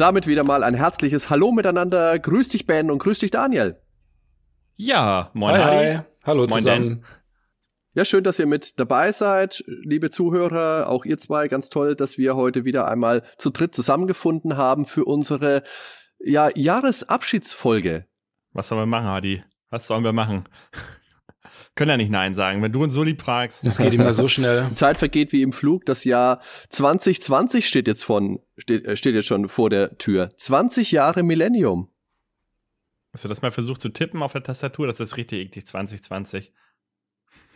Und damit wieder mal ein herzliches Hallo miteinander. Grüß dich, Ben, und grüß dich, Daniel. Ja, moin, hi, Adi. hi. Hallo Moin, zusammen. Ja, schön, dass ihr mit dabei seid, liebe Zuhörer, auch ihr zwei. Ganz toll, dass wir heute wieder einmal zu dritt zusammengefunden haben für unsere ja, Jahresabschiedsfolge. Was sollen wir machen, Adi? Was sollen wir machen? Können ja nicht Nein sagen, wenn du uns so lieb fragst. Das geht immer so schnell. Die Zeit vergeht wie im Flug. Das Jahr 2020 steht jetzt von steht, äh, steht jetzt schon vor der Tür. 20 Jahre Millennium. Hast du das mal versucht zu tippen auf der Tastatur? Das ist richtig eklig, 2020.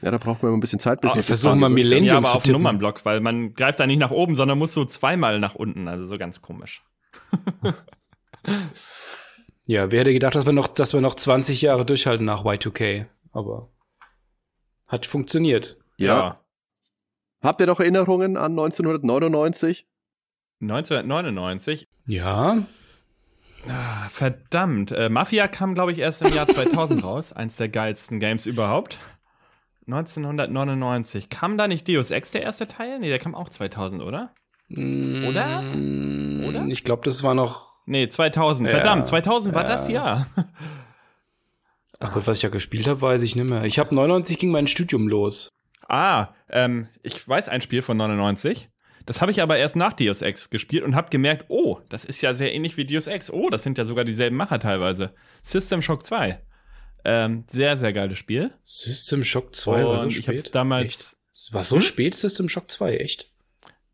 Ja, da braucht man immer ein bisschen Zeit, bis wir versuchen wir fahren. Millennium ja, aber zu auf dem tippen. Nummernblock, weil man greift da nicht nach oben, sondern muss so zweimal nach unten. Also so ganz komisch. Ja, wer hätte gedacht, dass wir noch, dass wir noch 20 Jahre durchhalten nach Y2K. Aber hat funktioniert. Ja. Habt ihr noch Erinnerungen an 1999? 1999. Ja. Ah, verdammt. Äh, Mafia kam, glaube ich, erst im Jahr 2000 raus. Eins der geilsten Games überhaupt. 1999. Kam da nicht Deus Ex der erste Teil? Nee, der kam auch 2000, oder? Oder? Mm, Oder? Ich glaube, das war noch. Nee, 2000. Ja, Verdammt, 2000 war ja. das Jahr. Ach Gott, was ich ja gespielt habe, weiß ich nicht mehr. Ich habe 99 ging mein Studium los. Ah, ähm, ich weiß ein Spiel von 99. Das habe ich aber erst nach Deus Ex gespielt und habe gemerkt, oh, das ist ja sehr ähnlich wie Deus Ex. Oh, das sind ja sogar dieselben Macher teilweise. System Shock 2. Ähm, sehr, sehr geiles Spiel. System Shock 2 war so Und spät. ich habe damals. Echt? War so Hm? spät System Shock 2, echt?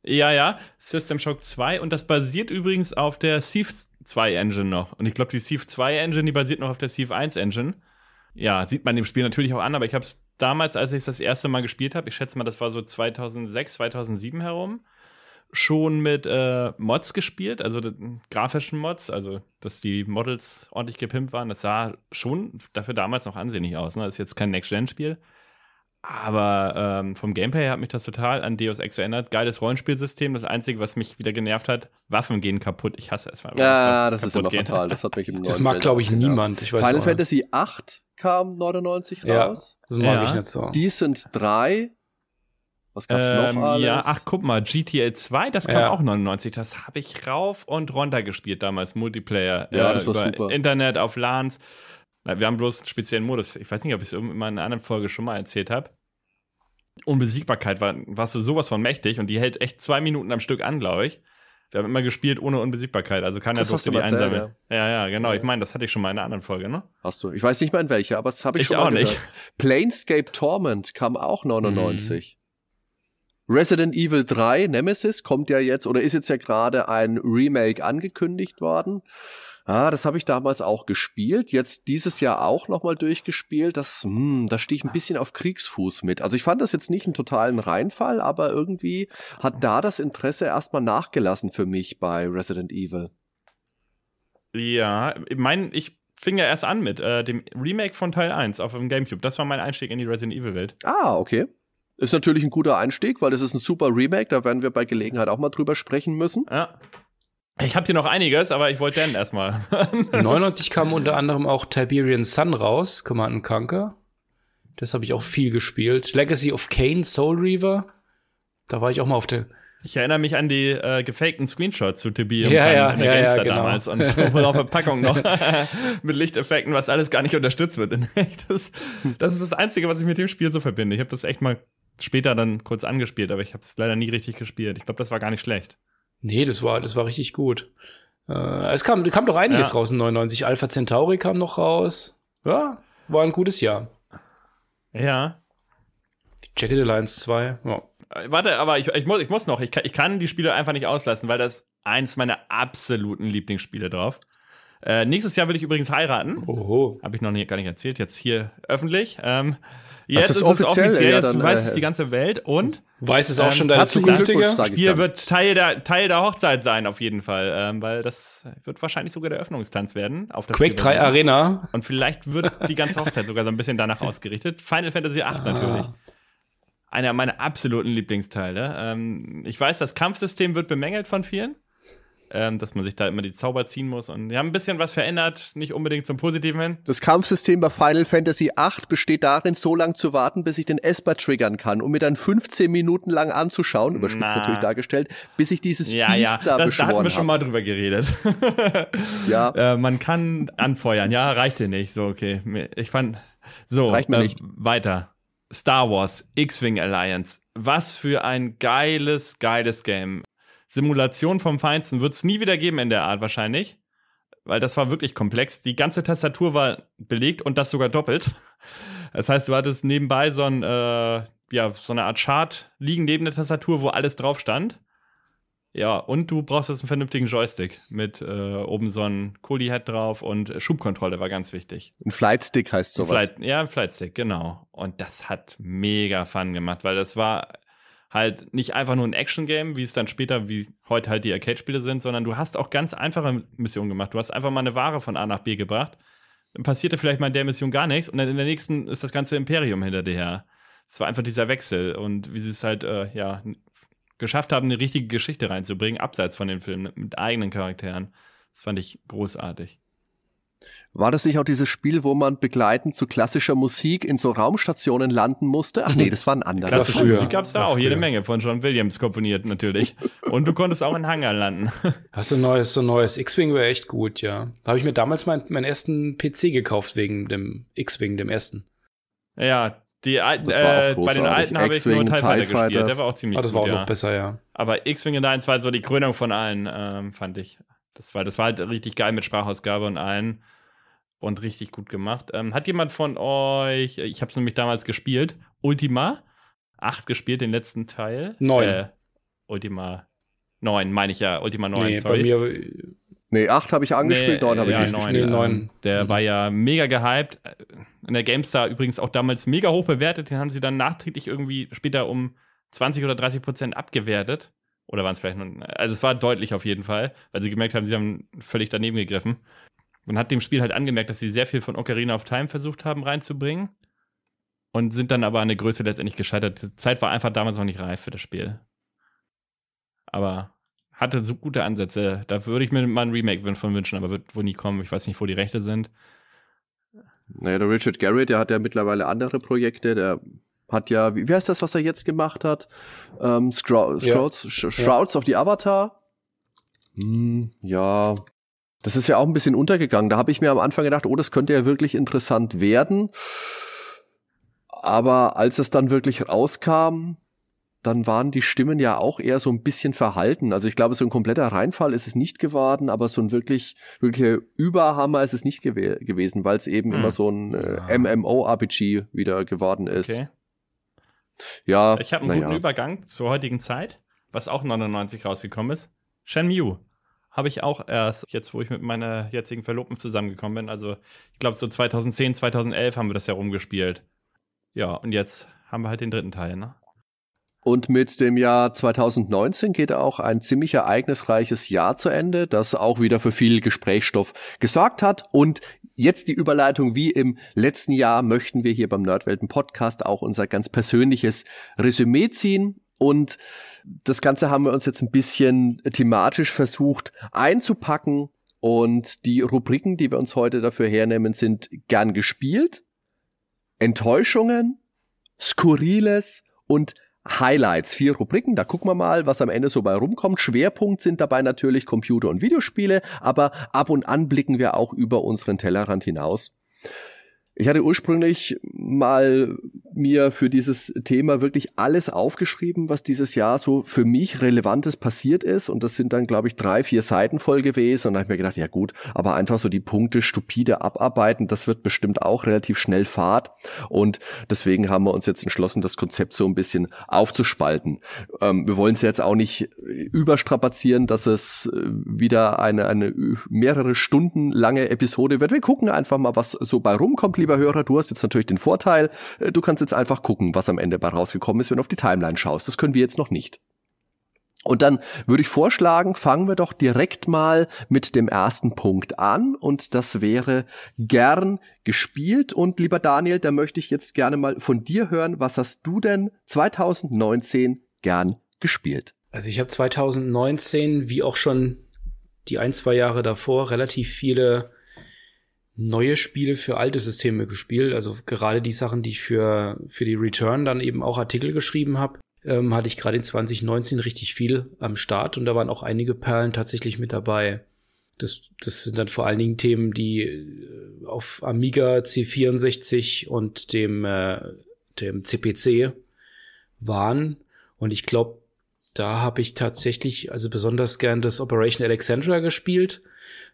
Ja, ja, System Shock 2 und das basiert übrigens auf der Thief 2 Engine noch. Und ich glaube, die Thief 2 Engine, die basiert noch auf der Thief 1 Engine. Ja, sieht man dem Spiel natürlich auch an, aber ich habe es damals, als ich es das erste Mal gespielt habe, ich schätze mal, das war so 2006, 2007 herum, schon mit äh, Mods gespielt, also grafischen Mods, also dass die Models ordentlich gepimpt waren. Das sah schon dafür damals noch ansehnlich aus. Ne? Das ist jetzt kein Next-Gen-Spiel. Aber ähm, vom Gameplay her hat mich das total an Deus Ex erinnert. Geiles Rollenspielsystem. Das Einzige, was mich wieder genervt hat, Waffen gehen kaputt. Ich hasse es. wenn Ja, das ist immer gehen. fatal. Das hat mich im Das mag, glaube ich, niemand. Ich weiß Final auch Fantasy 8 kam 99 Ja. raus. Das mag Ja. ich nicht so. Decent 3. Was gab's Ähm, noch alles? ja, ach, guck mal, GTA 2, das kam Ja. auch 99. Das habe ich rauf und runter gespielt damals, Multiplayer. Ja, äh, das war über super. Internet, auf LANs. Wir haben bloß einen speziellen Modus. Ich weiß nicht, ob ich es in einer anderen Folge schon mal erzählt habe. Unbesiegbarkeit war, warst du sowas von mächtig und die hält echt zwei Minuten am Stück an, glaube ich. Wir haben immer gespielt ohne Unbesiegbarkeit, also keiner Das durfte du die erzählt, einsammeln. Ja. ja, genau. Ich meine, das hatte ich schon mal in einer anderen Folge, ne? Hast du. Ich weiß nicht mehr in welcher, aber das habe ich, Ich schon auch mal nicht. gehört. Planescape Torment kam auch 99. Resident Evil 3 Nemesis kommt ja jetzt oder ist jetzt ja gerade ein Remake angekündigt worden. Ah, das habe ich damals auch gespielt. Jetzt dieses Jahr auch nochmal durchgespielt. Das, hm, da stehe ich ein bisschen auf Kriegsfuß mit. Also ich fand das jetzt nicht einen totalen Reinfall, aber irgendwie hat da das Interesse erstmal nachgelassen für mich bei Resident Evil. Ja, ich mein, ich fing ja erst an mit äh, dem Remake von Teil 1 auf dem Gamecube. Das war mein Einstieg in die Resident Evil Welt. Ah, okay. Ist natürlich ein guter Einstieg, weil das ist ein super Remake. Da werden wir bei Gelegenheit auch mal drüber sprechen müssen. Ja. Ich habe hier noch einiges, aber ich wollte Dan erstmal. 99 kam unter anderem auch Tiberian Sun raus, Command Conquer. Das habe ich auch viel gespielt. Legacy of Kane, Soul Reaver. Da war ich auch mal auf der. Ich erinnere mich an die äh, gefakten Screenshots zu Tiberium Ja, Sun ja, in der ja, ja, Gamestar genau. damals und so auf der Packung noch mit Lichteffekten, was alles gar nicht unterstützt wird. Das, das ist das Einzige, was ich mit dem Spiel so verbinde. Ich habe das echt mal später dann kurz angespielt, aber ich habe es leider nie richtig gespielt. Ich glaube, das war gar nicht schlecht. Nee, das war, das war richtig gut. Äh, es kam, kam doch einiges Ja. raus in 99. Alpha Centauri kam noch raus. Ja, war ein gutes Jahr. Ja. Jacket Alliance 2. Ja. Äh, Warte, aber ich, ich, muss, ich muss noch. Ich kann, ich kann die Spiele einfach nicht auslassen, weil das eins meiner absoluten Lieblingsspiele drauf. Äh, nächstes Jahr will ich übrigens heiraten. Oho. Habe ich noch nie, gar nicht erzählt, jetzt hier öffentlich. Ähm, Jetzt ist, ist es offiziell, offiziell ja, dann, jetzt weiß äh, es die ganze Welt und weiß es auch ähm, schon deine zukünftige Spiel wird Teil der Teil der Hochzeit sein auf jeden Fall, ähm, weil das wird wahrscheinlich sogar der Öffnungstanz werden auf der Quake 3 Arena und vielleicht wird die ganze Hochzeit sogar so ein bisschen danach ausgerichtet. Final Fantasy 8 ah. natürlich. Einer meiner absoluten Lieblingsteile. Ähm, ich weiß, das Kampfsystem wird bemängelt von vielen ähm, dass man sich da immer die Zauber ziehen muss. Und wir haben ein bisschen was verändert, nicht unbedingt zum Positiven hin. Das Kampfsystem bei Final Fantasy VIII besteht darin, so lange zu warten, bis ich den Esper triggern kann, um mir dann 15 Minuten lang anzuschauen, überspitzt natürlich dargestellt, bis ich dieses ja, Biest ja. da das, beschworen Da hatten wir schon mal drüber geredet. ja. Äh, man kann anfeuern, ja, reicht dir nicht. So, okay. Ich fand, so, reicht mir äh, nicht. weiter. Star Wars, X-Wing Alliance. Was für ein geiles, geiles Game. Simulation vom Feinsten wird es nie wieder geben in der Art wahrscheinlich. Weil das war wirklich komplex. Die ganze Tastatur war belegt und das sogar doppelt. Das heißt, du hattest nebenbei so, ein, äh, ja, so eine Art Chart liegen neben der Tastatur, wo alles drauf stand. Ja, und du brauchst jetzt einen vernünftigen Joystick mit äh, oben so ein Kuli-Head drauf und Schubkontrolle war ganz wichtig. Ein Flightstick heißt sowas. Flight, ja, ein Flightstick, genau. Und das hat mega Fun gemacht, weil das war halt nicht einfach nur ein Action-Game, wie es dann später, wie heute halt die Arcade-Spiele sind, sondern du hast auch ganz einfache Missionen gemacht. Du hast einfach mal eine Ware von A nach B gebracht. Dann passierte vielleicht mal in der Mission gar nichts und dann in der nächsten ist das ganze Imperium hinter dir her. Es war einfach dieser Wechsel und wie sie es halt, äh, ja, geschafft haben, eine richtige Geschichte reinzubringen, abseits von den Filmen, mit eigenen Charakteren. Das fand ich großartig. War das nicht auch dieses Spiel, wo man begleitend zu klassischer Musik in so Raumstationen landen musste? Ach nee, das war ein anderer. Klassische Musik gab es da auch jede Menge von John Williams komponiert natürlich. Und du konntest auch in Hangar landen. Hast du ein neues, so ein neues X-Wing wäre echt gut, ja. Da habe ich mir damals meinen mein ersten PC gekauft wegen dem X-Wing, dem ersten. Ja, die alten, äh, bei den alten habe ich nur TIE Fighter gespielt. Der war auch ziemlich ah, das gut, war auch ja. noch besser, ja. Aber X-Wing in 1 war so die Krönung von allen, ähm, fand ich. Das war, das war halt richtig geil mit Sprachausgabe und allen und richtig gut gemacht. Ähm, hat jemand von euch, ich habe es nämlich damals gespielt, Ultima 8 gespielt, den letzten Teil? 9. Äh, Ultima 9, meine ich ja, Ultima 9, nee, sorry. Bei mir Nee, 8 habe ich angespielt, nee, 9 habe ja, ich nicht gespielt. Nee, 9. Der mhm. war ja mega gehypt. In der GameStar übrigens auch damals mega hoch bewertet. Den haben sie dann nachträglich irgendwie später um 20 oder 30 Prozent abgewertet. Oder waren es vielleicht nur. Also, es war deutlich auf jeden Fall, weil sie gemerkt haben, sie haben völlig daneben gegriffen. Man hat dem Spiel halt angemerkt, dass sie sehr viel von Ocarina of Time versucht haben reinzubringen und sind dann aber an der Größe letztendlich gescheitert. Die Zeit war einfach damals noch nicht reif für das Spiel. Aber hatte so gute Ansätze. Da würde ich mir mal ein Remake von wünschen, aber wird wohl nie kommen. Ich weiß nicht, wo die Rechte sind. Naja, der Richard Garrett, der hat ja mittlerweile andere Projekte. Der hat ja, wie, wie heißt das, was er jetzt gemacht hat? Ähm, Scrolls, ja. Shrouds ja. of the Avatar. Hm, ja, das ist ja auch ein bisschen untergegangen. Da habe ich mir am Anfang gedacht, oh, das könnte ja wirklich interessant werden. Aber als es dann wirklich rauskam, dann waren die Stimmen ja auch eher so ein bisschen verhalten. Also ich glaube, so ein kompletter Reinfall ist es nicht geworden, aber so ein wirklich, wirklicher Überhammer ist es nicht gew gewesen, weil es eben hm. immer so ein äh, MMO-RPG wieder geworden ist. Okay. Ja. Ich habe einen guten ja. Übergang zur heutigen Zeit, was auch 99 rausgekommen ist. Shenmue habe ich auch erst, jetzt wo ich mit meiner jetzigen Verlobten zusammengekommen bin. Also ich glaube so 2010, 2011 haben wir das ja rumgespielt. Ja, und jetzt haben wir halt den dritten Teil, ne? Und mit dem Jahr 2019 geht auch ein ziemlich ereignisreiches Jahr zu Ende, das auch wieder für viel Gesprächsstoff gesorgt hat. Und jetzt die Überleitung, wie im letzten Jahr möchten wir hier beim Nerdwelten Podcast auch unser ganz persönliches Resümee ziehen. Und das Ganze haben wir uns jetzt ein bisschen thematisch versucht einzupacken. Und die Rubriken, die wir uns heute dafür hernehmen, sind gern gespielt, Enttäuschungen, Skurriles und Highlights. Vier Rubriken, da gucken wir mal, was am Ende so bei rumkommt. Schwerpunkt sind dabei natürlich Computer- und Videospiele, aber ab und an blicken wir auch über unseren Tellerrand hinaus. Ich hatte ursprünglich mal mir für dieses Thema wirklich alles aufgeschrieben, was dieses Jahr so für mich Relevantes passiert ist. Und das sind dann, glaube ich, drei, vier Seiten voll gewesen. Und da habe ich mir gedacht, ja gut, aber einfach so die Punkte stupide abarbeiten, das wird bestimmt auch relativ schnell Fahrt. Und deswegen haben wir uns jetzt entschlossen, das Konzept so ein bisschen aufzuspalten. Ähm, wir wollen es jetzt auch nicht überstrapazieren, dass es äh, wieder eine, eine mehrere Stunden lange Episode wird. Wir gucken einfach mal, was so bei rumkommt, lieber Hörer. Du hast jetzt natürlich den Vorteil, äh, du kannst kannst jetzt einfach gucken, was am Ende bei rausgekommen ist, wenn du auf die Timeline schaust. Das können wir jetzt noch nicht. Und dann würde ich vorschlagen, fangen wir doch direkt mal mit dem ersten Punkt an und das wäre gern gespielt. Und lieber Daniel, da möchte ich jetzt gerne mal von dir hören, was hast du denn 2019 gern gespielt? Also ich habe 2019, wie auch schon die ein, zwei Jahre davor, relativ viele neue Spiele für alte Systeme gespielt. Also gerade die Sachen, die ich für, für die Return dann eben auch Artikel geschrieben habe, ähm, hatte ich gerade in 2019 richtig viel am Start und da waren auch einige Perlen tatsächlich mit dabei. Das, das sind dann vor allen Dingen Themen, die äh, auf Amiga C64 und dem, äh, dem CPC waren. Und ich glaube, da habe ich tatsächlich also besonders gern das Operation Alexandra gespielt.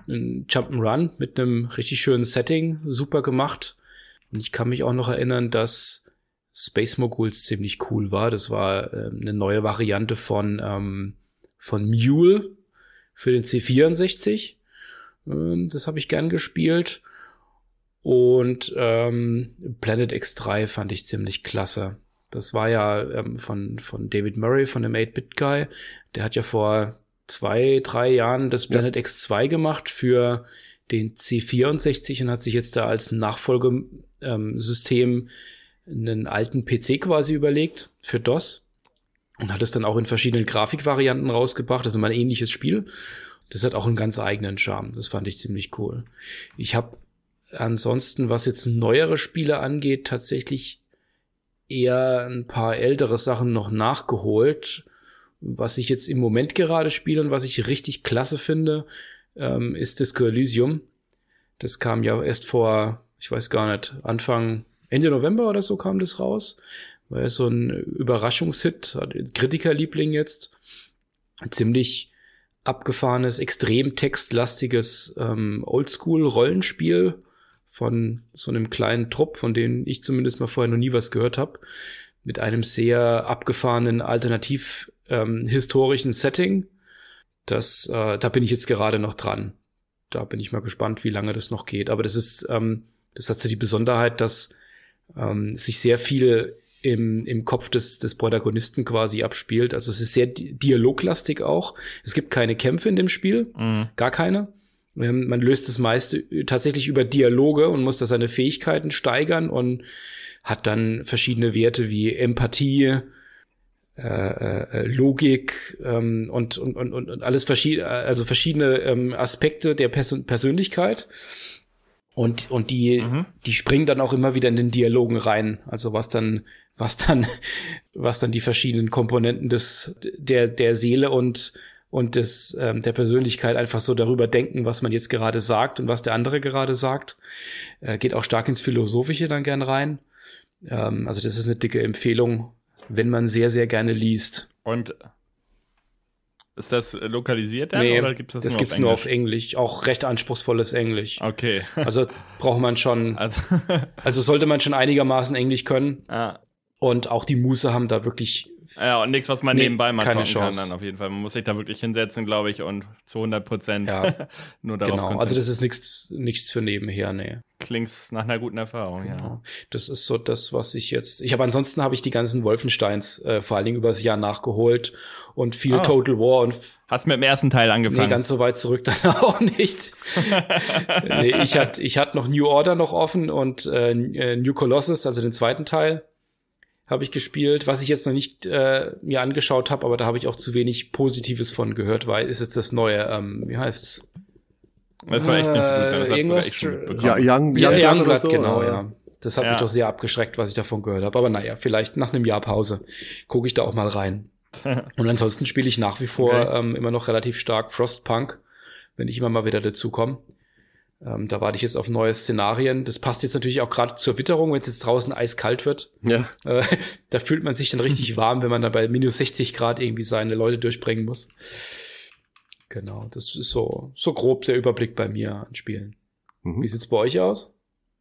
Ein Jump'n'Run mit einem richtig schönen Setting, super gemacht. Und ich kann mich auch noch erinnern, dass Space Moguls ziemlich cool war. Das war äh, eine neue Variante von, ähm, von Mule für den C64. Ähm, das habe ich gern gespielt. Und ähm, Planet X3 fand ich ziemlich klasse. Das war ja ähm, von, von David Murray, von dem 8-Bit-Guy. Der hat ja vor zwei, drei Jahren das Planet ja. X2 gemacht für den C64 und hat sich jetzt da als Nachfolgesystem ähm, einen alten PC quasi überlegt für DOS und hat es dann auch in verschiedenen Grafikvarianten rausgebracht. Das ist immer ein ähnliches Spiel. Das hat auch einen ganz eigenen Charme. Das fand ich ziemlich cool. Ich habe ansonsten, was jetzt neuere Spiele angeht, tatsächlich eher ein paar ältere Sachen noch nachgeholt. Was ich jetzt im Moment gerade spiele und was ich richtig klasse finde, ähm, ist Disco Elysium. Das kam ja erst vor, ich weiß gar nicht, Anfang, Ende November oder so kam das raus. War ja so ein Überraschungshit, Kritikerliebling jetzt. Ziemlich abgefahrenes, extrem textlastiges ähm, Oldschool-Rollenspiel von so einem kleinen Trupp, von dem ich zumindest mal vorher noch nie was gehört habe, mit einem sehr abgefahrenen, alternativ ähm, historischen Setting. Das, äh, da bin ich jetzt gerade noch dran. Da bin ich mal gespannt, wie lange das noch geht. Aber das ist, ähm, das hat so die Besonderheit, dass ähm, sich sehr viel im, im Kopf des, des Protagonisten quasi abspielt. Also es ist sehr dialoglastig auch. Es gibt keine Kämpfe in dem Spiel, mhm. gar keine. Ähm, man löst das meiste tatsächlich über Dialoge und muss da seine Fähigkeiten steigern und hat dann verschiedene Werte wie Empathie, äh, äh, Logik ähm, und, und, und, und alles verschiedene, also verschiedene ähm, Aspekte der Pers Persönlichkeit. Und, und die, mhm. die springen dann auch immer wieder in den Dialogen rein. Also was dann, was dann, was dann die verschiedenen Komponenten des, der, der Seele und und des, ähm, der Persönlichkeit einfach so darüber denken, was man jetzt gerade sagt und was der andere gerade sagt. Äh, geht auch stark ins Philosophische dann gern rein. Ähm, also das ist eine dicke Empfehlung, wenn man sehr, sehr gerne liest. Und ist das lokalisiert dann nee, oder gibt es das, das nur, gibt's auf nur auf Englisch? Auch recht anspruchsvolles Englisch. Okay. Also braucht man schon, also, also sollte man schon einigermaßen Englisch können. Ah. Und auch die Muße haben da wirklich ja, und nichts, was man nee, nebenbei mal keine Chance. kann dann auf jeden Fall. Man muss sich da wirklich hinsetzen, glaube ich, und zu 100 Prozent ja, nur darauf Genau, also das ist nichts, nichts für nebenher, nee. Klingt nach einer guten Erfahrung, genau. ja. Das ist so das, was ich jetzt. Ich habe ansonsten habe ich die ganzen Wolfensteins äh, vor allen Dingen übers Jahr nachgeholt und viel oh. Total War und Hast mit dem ersten Teil angefangen? Nee, ganz so weit zurück dann auch nicht. nee, ich hatte ich hatte noch New Order noch offen und äh, äh New Colossus, also den zweiten Teil habe ich gespielt, was ich jetzt noch nicht äh, mir angeschaut habe, aber da habe ich auch zu wenig Positives von gehört, weil ist jetzt das neue, ähm, wie heißt's? Das war echt nicht gut. Das äh, irgendwas ja, Young, Young, ja, Young Blood, so, genau, ja. Das hat ja. mich doch sehr abgeschreckt, was ich davon gehört habe. Aber naja, vielleicht nach einem Jahr Pause gucke ich da auch mal rein. Und ansonsten spiele ich nach wie vor okay. ähm, immer noch relativ stark Frostpunk, wenn ich immer mal wieder dazu komme. Ähm, da warte ich jetzt auf neue Szenarien. Das passt jetzt natürlich auch gerade zur Witterung, wenn es jetzt draußen eiskalt wird. Ja. Äh, da fühlt man sich dann richtig warm, wenn man dann bei minus 60 Grad irgendwie seine Leute durchbringen muss. Genau, das ist so, so grob der Überblick bei mir an Spielen. Mhm. Wie sieht's bei euch aus?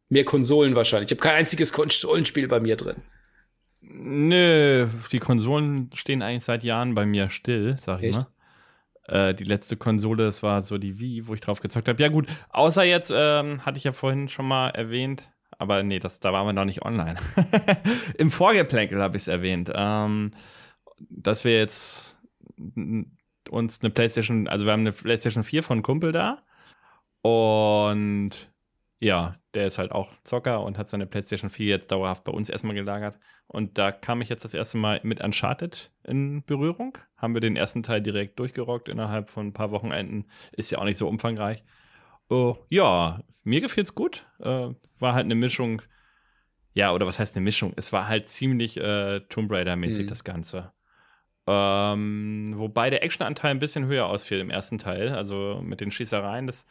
Mehr Konsolen wahrscheinlich. Ich habe kein einziges Konsolenspiel bei mir drin. Nö, die Konsolen stehen eigentlich seit Jahren bei mir still, sag ich Echt? mal. Äh, die letzte Konsole, das war so die Wii, wo ich drauf gezockt habe. Ja, gut, außer jetzt, ähm, hatte ich ja vorhin schon mal erwähnt, Aber nee, das, da waren wir noch nicht online. Im Vorgeplänkel habe ich es erwähnt, ähm, dass wir jetzt uns eine PlayStation, also wir haben eine PlayStation 4 von Kumpel da und ja, der ist halt auch Zocker und hat seine PlayStation 4 jetzt dauerhaft bei uns erstmal gelagert. Und da kam ich jetzt das erste Mal mit Uncharted in Berührung. Haben wir den ersten Teil direkt durchgerockt innerhalb von ein paar Wochenenden. Ist ja auch nicht so umfangreich. Uh, ja, mir gefiel's gut. Uh, war halt eine Mischung. Ja, oder was heißt eine Mischung? Es war halt ziemlich äh, Tomb Raider-mäßig, mhm. das Ganze. Ähm, wobei der Actionanteil ein bisschen höher ausfiel im ersten Teil, also mit den Schießereien. Das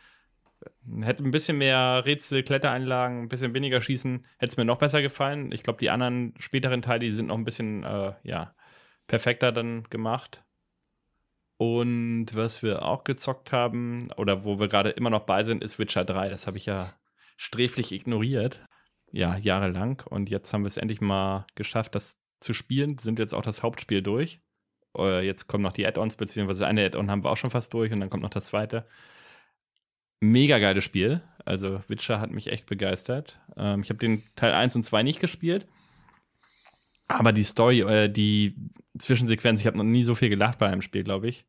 Hätte ein bisschen mehr Rätsel, Klettereinlagen, ein bisschen weniger Schießen, hätte es mir noch besser gefallen. Ich glaube, die anderen späteren Teile, die sind noch ein bisschen, äh, ja, perfekter dann gemacht. Und was wir auch gezockt haben, oder wo wir gerade immer noch bei sind, ist Witcher 3. Das habe ich ja sträflich ignoriert. Ja, jahrelang. Und jetzt haben wir es endlich mal geschafft, das zu spielen. Sind jetzt auch das Hauptspiel durch. Äh, jetzt kommen noch die Add-ons, beziehungsweise eine Add-on haben wir auch schon fast durch und dann kommt noch das zweite mega geiles Spiel. Also Witcher hat mich echt begeistert. Ähm, ich habe den Teil 1 und 2 nicht gespielt. Aber die Story, äh, die Zwischensequenz, ich habe noch nie so viel gelacht bei einem Spiel, glaube ich.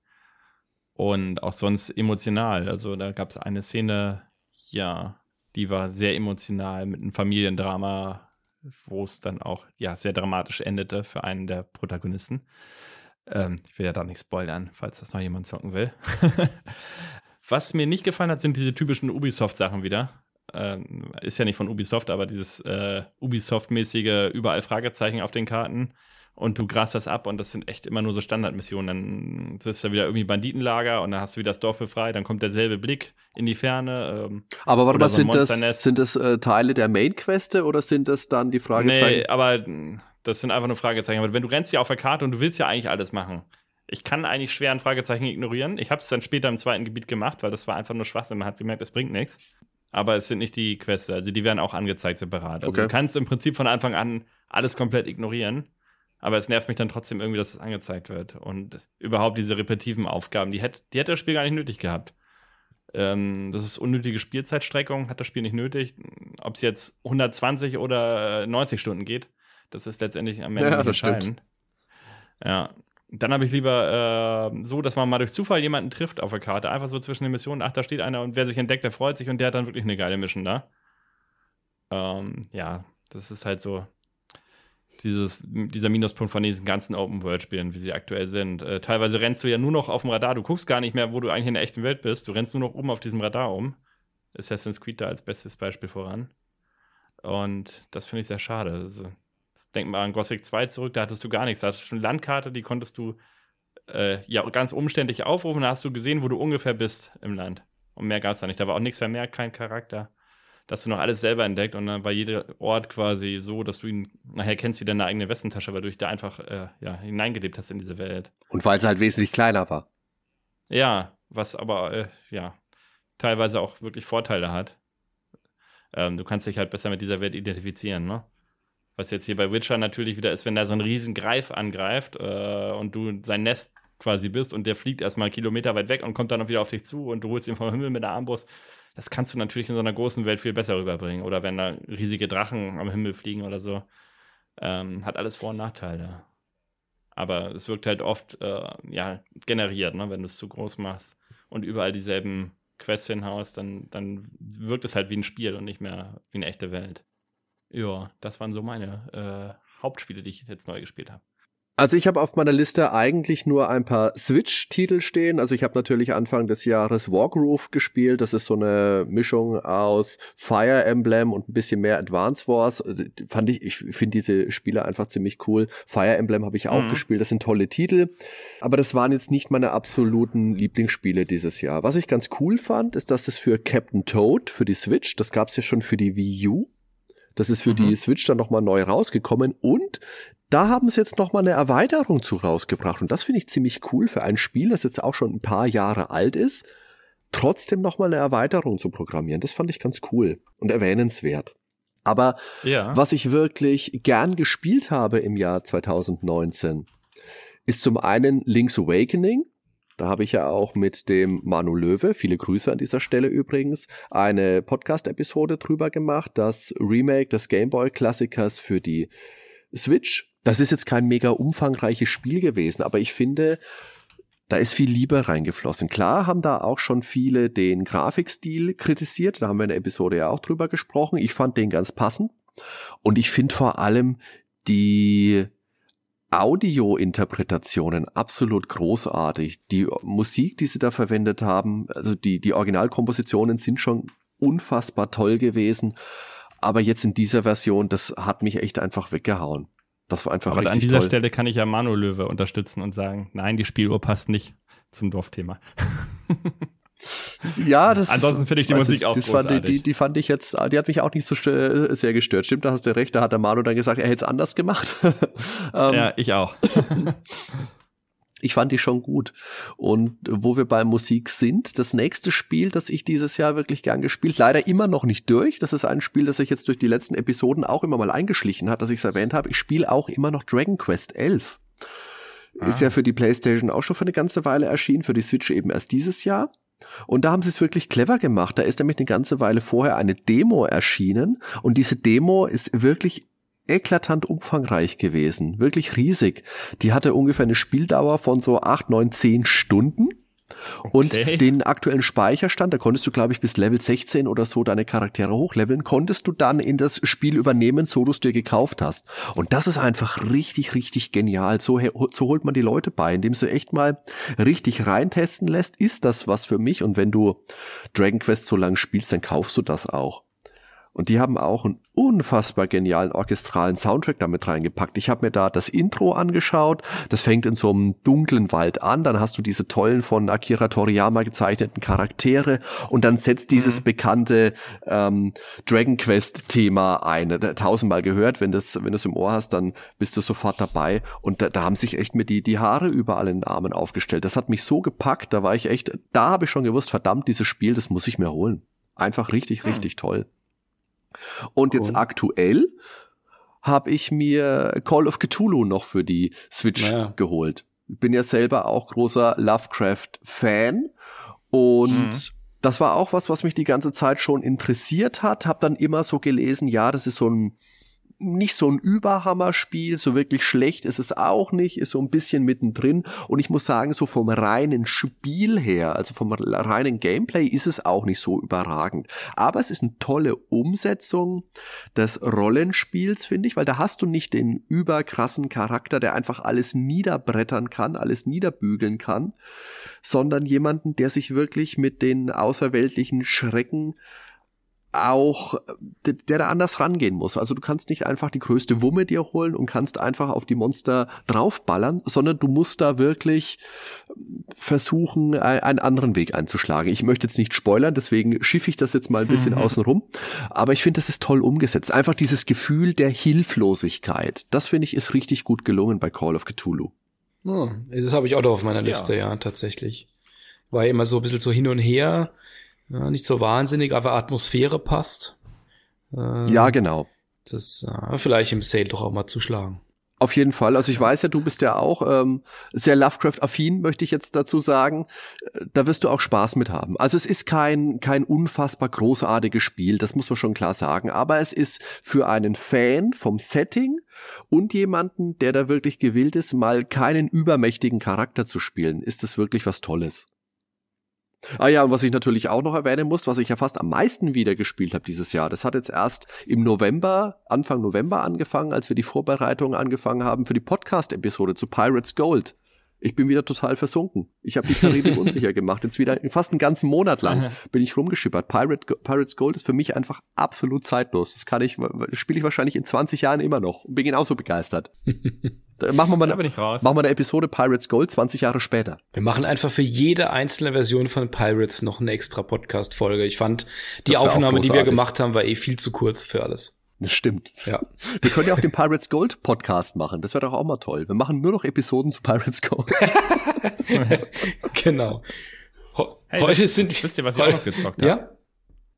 Und auch sonst emotional. Also da gab es eine Szene, ja, die war sehr emotional mit einem Familiendrama, wo es dann auch ja sehr dramatisch endete für einen der Protagonisten. Ähm, ich will ja da nicht spoilern, falls das noch jemand zocken will. Was mir nicht gefallen hat, sind diese typischen Ubisoft-Sachen wieder. Ähm, ist ja nicht von Ubisoft, aber dieses äh, Ubisoft-mäßige überall Fragezeichen auf den Karten und du grast das ab und das sind echt immer nur so Standardmissionen. Dann ist da wieder irgendwie Banditenlager und dann hast du wieder das Dorf befreit, dann kommt derselbe Blick in die Ferne. Ähm, aber warte mal, so sind, das, sind das äh, Teile der Main-Queste oder sind das dann die Fragezeichen? Nee, aber das sind einfach nur Fragezeichen. Aber wenn du rennst ja auf der Karte und du willst ja eigentlich alles machen. Ich kann eigentlich schwer ein Fragezeichen ignorieren. Ich habe es dann später im zweiten Gebiet gemacht, weil das war einfach nur Schwachsinn. Man hat gemerkt, es bringt nichts. Aber es sind nicht die Quests, also die werden auch angezeigt separat. Also okay. du kannst im Prinzip von Anfang an alles komplett ignorieren. Aber es nervt mich dann trotzdem irgendwie, dass es angezeigt wird. Und überhaupt diese repetitiven Aufgaben, die hätte, die hätte das Spiel gar nicht nötig gehabt. Ähm, das ist unnötige Spielzeitstreckung, hat das Spiel nicht nötig. Ob es jetzt 120 oder 90 Stunden geht, das ist letztendlich am Ende ja, nicht entscheidend. Ja, dann habe ich lieber äh, so, dass man mal durch Zufall jemanden trifft auf der Karte. Einfach so zwischen den Missionen. Ach, da steht einer und wer sich entdeckt, der freut sich und der hat dann wirklich eine geile Mission da. Ähm, ja, das ist halt so dieses, dieser Minuspunkt von diesen ganzen Open-World-Spielen, wie sie aktuell sind. Äh, teilweise rennst du ja nur noch auf dem Radar. Du guckst gar nicht mehr, wo du eigentlich in der echten Welt bist. Du rennst nur noch oben auf diesem Radar um. Assassin's Creed da als bestes Beispiel voran. Und das finde ich sehr schade. Also, denk mal an Gothic 2 zurück, da hattest du gar nichts. Da hattest du eine Landkarte, die konntest du äh, ja ganz umständlich aufrufen. Da hast du gesehen, wo du ungefähr bist im Land. Und mehr gab es da nicht. Da war auch nichts vermerkt, kein Charakter. Da hast du noch alles selber entdeckt und dann war jeder Ort quasi so, dass du ihn nachher kennst wie deine eigene Westentasche, weil du dich da einfach äh, ja, hineingelebt hast in diese Welt. Und weil es halt wesentlich kleiner war. Ja, was aber äh, ja teilweise auch wirklich Vorteile hat. Ähm, du kannst dich halt besser mit dieser Welt identifizieren, ne? Was jetzt hier bei Witcher natürlich wieder ist, wenn da so ein riesen Greif angreift äh, und du sein Nest quasi bist und der fliegt erstmal Kilometer weit weg und kommt dann noch wieder auf dich zu und du holst ihn vom Himmel mit der Armbrust. Das kannst du natürlich in so einer großen Welt viel besser rüberbringen. Oder wenn da riesige Drachen am Himmel fliegen oder so. Ähm, hat alles Vor- und Nachteile. Aber es wirkt halt oft äh, ja, generiert, ne? wenn du es zu groß machst und überall dieselben Quests hinhaust, dann, dann wirkt es halt wie ein Spiel und nicht mehr wie eine echte Welt. Ja, das waren so meine äh, Hauptspiele, die ich jetzt neu gespielt habe. Also ich habe auf meiner Liste eigentlich nur ein paar Switch-Titel stehen. Also ich habe natürlich Anfang des Jahres Wargroove gespielt. Das ist so eine Mischung aus Fire Emblem und ein bisschen mehr Advance Wars. Also, fand ich, ich finde diese Spiele einfach ziemlich cool. Fire Emblem habe ich auch mhm. gespielt. Das sind tolle Titel. Aber das waren jetzt nicht meine absoluten Lieblingsspiele dieses Jahr. Was ich ganz cool fand, ist, dass es für Captain Toad, für die Switch, das gab es ja schon für die Wii U, das ist für mhm. die Switch dann nochmal neu rausgekommen und da haben sie jetzt nochmal eine Erweiterung zu rausgebracht und das finde ich ziemlich cool für ein Spiel, das jetzt auch schon ein paar Jahre alt ist, trotzdem nochmal eine Erweiterung zu programmieren. Das fand ich ganz cool und erwähnenswert. Aber ja. was ich wirklich gern gespielt habe im Jahr 2019, ist zum einen Link's Awakening. Da habe ich ja auch mit dem Manu Löwe, viele Grüße an dieser Stelle übrigens, eine Podcast-Episode drüber gemacht, das Remake des Gameboy-Klassikers für die Switch. Das ist jetzt kein mega umfangreiches Spiel gewesen, aber ich finde, da ist viel Liebe reingeflossen. Klar haben da auch schon viele den Grafikstil kritisiert, da haben wir in der Episode ja auch drüber gesprochen. Ich fand den ganz passend. Und ich finde vor allem die Audiointerpretationen absolut großartig. Die Musik, die sie da verwendet haben, also die, die Originalkompositionen sind schon unfassbar toll gewesen. Aber jetzt in dieser Version, das hat mich echt einfach weggehauen. Das war einfach Aber richtig an dieser toll. Stelle kann ich ja Manu Löwe unterstützen und sagen, nein, die Spieluhr passt nicht zum Dorfthema. Ja, das Ansonsten finde ich die Musik auch das fand, die, großartig. die, fand ich jetzt, die hat mich auch nicht so st- sehr gestört. Stimmt, da hast du recht, da hat der Manu dann gesagt, er hätte es anders gemacht. ähm, ja, ich auch. Ich fand die schon gut. Und wo wir bei Musik sind, das nächste Spiel, das ich dieses Jahr wirklich gern gespielt, leider immer noch nicht durch. Das ist ein Spiel, das sich jetzt durch die letzten Episoden auch immer mal eingeschlichen hat, dass ich es erwähnt habe. Ich spiele auch immer noch Dragon Quest 11. Ist Ah. ja für die PlayStation auch schon für eine ganze Weile erschienen, für die Switch eben erst dieses Jahr. Und da haben sie es wirklich clever gemacht. Da ist nämlich eine ganze Weile vorher eine Demo erschienen und diese Demo ist wirklich eklatant umfangreich gewesen, wirklich riesig. Die hatte ungefähr eine Spieldauer von so acht, neun, zehn Stunden. Und Okay. den aktuellen Speicherstand, da konntest du, glaube ich, bis Level 16 oder so deine Charaktere hochleveln, konntest du dann in das Spiel übernehmen, so du es dir gekauft hast. Und das ist einfach richtig, richtig genial. So, so holt man die Leute bei, indem du echt mal richtig reintesten lässt, ist das was für mich? Und wenn du Dragon Quest so lange spielst, dann kaufst du das auch. Und die haben auch einen unfassbar genialen orchestralen Soundtrack damit reingepackt. Ich habe mir da das Intro angeschaut. Das fängt in so einem dunklen Wald an. Dann hast du diese tollen von Akira Toriyama gezeichneten Charaktere. Und dann setzt dieses bekannte ähm, Dragon Quest Thema ein. Tausendmal gehört. Wenn das, wenn du es im Ohr hast, dann bist du sofort dabei. Und da, da haben sich echt mir die, die Haare überall in den Armen aufgestellt. Das hat mich so gepackt. Da war ich echt, da habe ich schon gewusst, verdammt, dieses Spiel, das muss ich mir holen. Einfach richtig, Hm. richtig toll. Und Cool. jetzt aktuell habe ich mir Call of Cthulhu noch für die Switch Naja. geholt. Bin ja selber auch großer Lovecraft-Fan und Mhm. das war auch was, was mich die ganze Zeit schon interessiert hat. Hab dann immer so gelesen, ja, das ist so ein nicht so ein Überhammerspiel, so wirklich schlecht ist es auch nicht, ist so ein bisschen mittendrin. Und ich muss sagen, so vom reinen Spiel her, also vom reinen Gameplay ist es auch nicht so überragend. Aber es ist eine tolle Umsetzung des Rollenspiels, finde ich, weil da hast du nicht den überkrassen Charakter, der einfach alles niederbrettern kann, alles niederbügeln kann, sondern jemanden, der sich wirklich mit den außerweltlichen Schrecken auch, der, der da anders rangehen muss. Also du kannst nicht einfach die größte Wumme dir holen und kannst einfach auf die Monster draufballern, sondern du musst da wirklich versuchen, ein- einen anderen Weg einzuschlagen. Ich möchte jetzt nicht spoilern, deswegen schiffe ich das jetzt mal ein bisschen Mhm. außen rum. Aber ich finde, das ist toll umgesetzt. Einfach dieses Gefühl der Hilflosigkeit. Das finde ich ist richtig gut gelungen bei Call of Cthulhu. Hm, das habe ich auch noch auf meiner Liste, ja, tatsächlich. War ja immer so ein bisschen so hin und her. Ja, nicht so wahnsinnig, aber Atmosphäre passt. Äh, Ja, genau. Das äh, vielleicht im Sale doch auch mal zuschlagen. Auf jeden Fall. Also ich weiß ja, du bist ja auch ähm, sehr Lovecraft-affin, möchte ich jetzt dazu sagen. Äh, Da wirst du auch Spaß mit haben. Also es ist kein, kein unfassbar großartiges Spiel, das muss man schon klar sagen. Aber es ist für einen Fan vom Setting und jemanden, der da wirklich gewillt ist, mal keinen übermächtigen Charakter zu spielen, ist es wirklich was Tolles. Ah ja, und was ich natürlich auch noch erwähnen muss, was ich ja fast am meisten wieder gespielt habe dieses Jahr, das hat jetzt erst im November, Anfang November angefangen, als wir die Vorbereitungen angefangen haben für die Podcast-Episode zu Pirates Gold. Ich bin wieder total versunken. Ich habe die Karibik unsicher gemacht. Jetzt wieder fast einen ganzen Monat lang bin ich rumgeschippert. Pirate, Pirates Gold ist für mich einfach absolut zeitlos. Das kann ich, spiele ich wahrscheinlich in 20 Jahren immer noch und bin genauso begeistert. Machen wir mal, Da bin ich raus. machen wir eine Episode Pirates Gold 20 Jahre später. Wir machen einfach für jede einzelne Version von Pirates noch eine extra Podcast-Folge. Ich fand, die Aufnahme, die wir gemacht haben, war eh viel zu kurz für alles. Das stimmt. Ja. Wir können ja auch den Pirates Gold Podcast machen. Das wäre doch auch mal toll. Wir machen nur noch Episoden zu Pirates Gold. genau. Ho Hey, heute wisst- sind wisst ihr, was ich auch noch gezockt habe? Ja?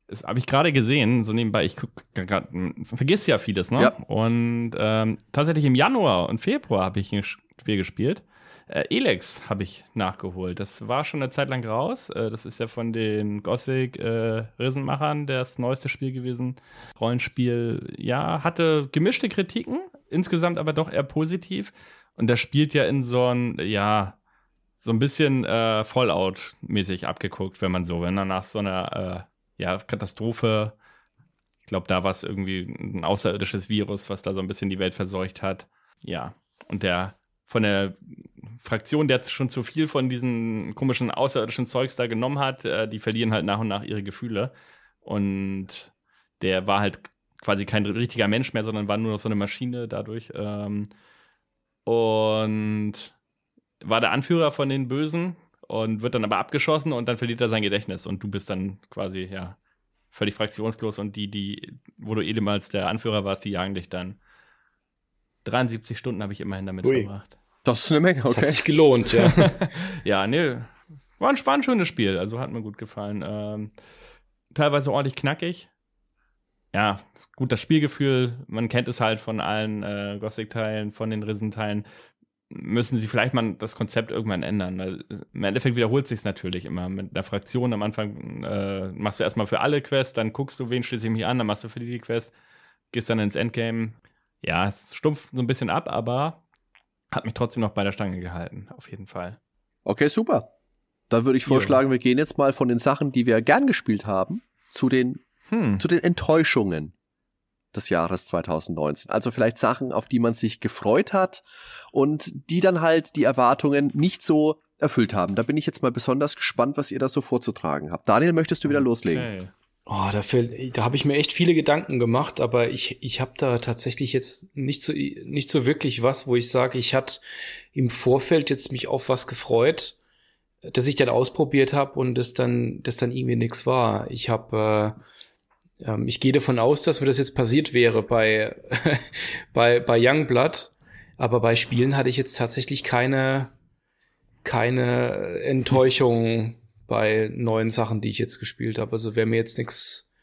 Das habe ich gerade gesehen, so nebenbei. Ich guck grad, vergisst ja vieles, ne? Ja. Und ähm, tatsächlich im Januar und Februar habe ich ein Spiel gespielt. Äh, Elex habe ich nachgeholt. Das war schon eine Zeit lang raus. Äh, das ist ja von den Gothic äh, das neueste Spiel gewesen. Rollenspiel, ja, hatte gemischte Kritiken, insgesamt aber doch eher positiv. Und das spielt ja in so ein, ja, so ein bisschen äh, Fallout-mäßig abgeguckt, wenn man so, wenn er nach so einer äh, ja, Katastrophe, ich glaube, da war es irgendwie ein außerirdisches Virus, was da so ein bisschen die Welt verseucht hat. Ja, und der von der Fraktion, der schon zu viel von diesen komischen außerirdischen Zeugs da genommen hat, äh, die verlieren halt nach und nach ihre Gefühle. Und der war halt quasi kein richtiger Mensch mehr, sondern war nur noch so eine Maschine dadurch. Ähm, und war der Anführer von den Bösen und wird dann aber abgeschossen und dann verliert er sein Gedächtnis und du bist dann quasi, ja, völlig fraktionslos und die, die, wo du ehemals der Anführer warst, die jagen dich dann. 73 Stunden habe ich immerhin damit Ui. verbracht. Das ist eine Menge, okay. Das hat sich gelohnt, ja. ja, nee, war ein, war ein, schönes Spiel, also hat mir gut gefallen. Ähm, teilweise ordentlich knackig. Ja, gut, das Spielgefühl, man kennt es halt von allen äh, Gothic-Teilen, von den Risen-Teilen. Müssen sie vielleicht mal das Konzept irgendwann ändern. Im Endeffekt wiederholt sich natürlich immer. Mit der Fraktion am Anfang äh, machst du erstmal für alle Quests, dann guckst du, wen schließe ich mich an, dann machst du für die die Quest, gehst dann ins Endgame. Ja, es stumpft so ein bisschen ab, aber hat mich trotzdem noch bei der Stange gehalten, auf jeden Fall. Okay, super. Dann würde ich vorschlagen, ja. wir gehen jetzt mal von den Sachen, die wir gern gespielt haben, zu den, hm. zu den Enttäuschungen des Jahres 2019. Also vielleicht Sachen, auf die man sich gefreut hat und die dann halt die Erwartungen nicht so erfüllt haben. Da bin ich jetzt mal besonders gespannt, was ihr da so vorzutragen habt. Daniel, möchtest du wieder loslegen? Oh, da, da habe ich mir echt viele Gedanken gemacht, aber ich, ich habe da tatsächlich jetzt nicht so, nicht so wirklich was, wo ich sage, ich hatte im Vorfeld jetzt mich auf was gefreut, dass ich dann ausprobiert habe und das dann, das dann irgendwie nichts war. Ich habe, äh, ähm, ich gehe davon aus, dass mir das jetzt passiert wäre bei, bei, bei Youngblood, aber bei Spielen hatte ich jetzt tatsächlich keine, keine Enttäuschung bei neuen Sachen, die ich jetzt gespielt habe. Also wäre mir jetzt nichts,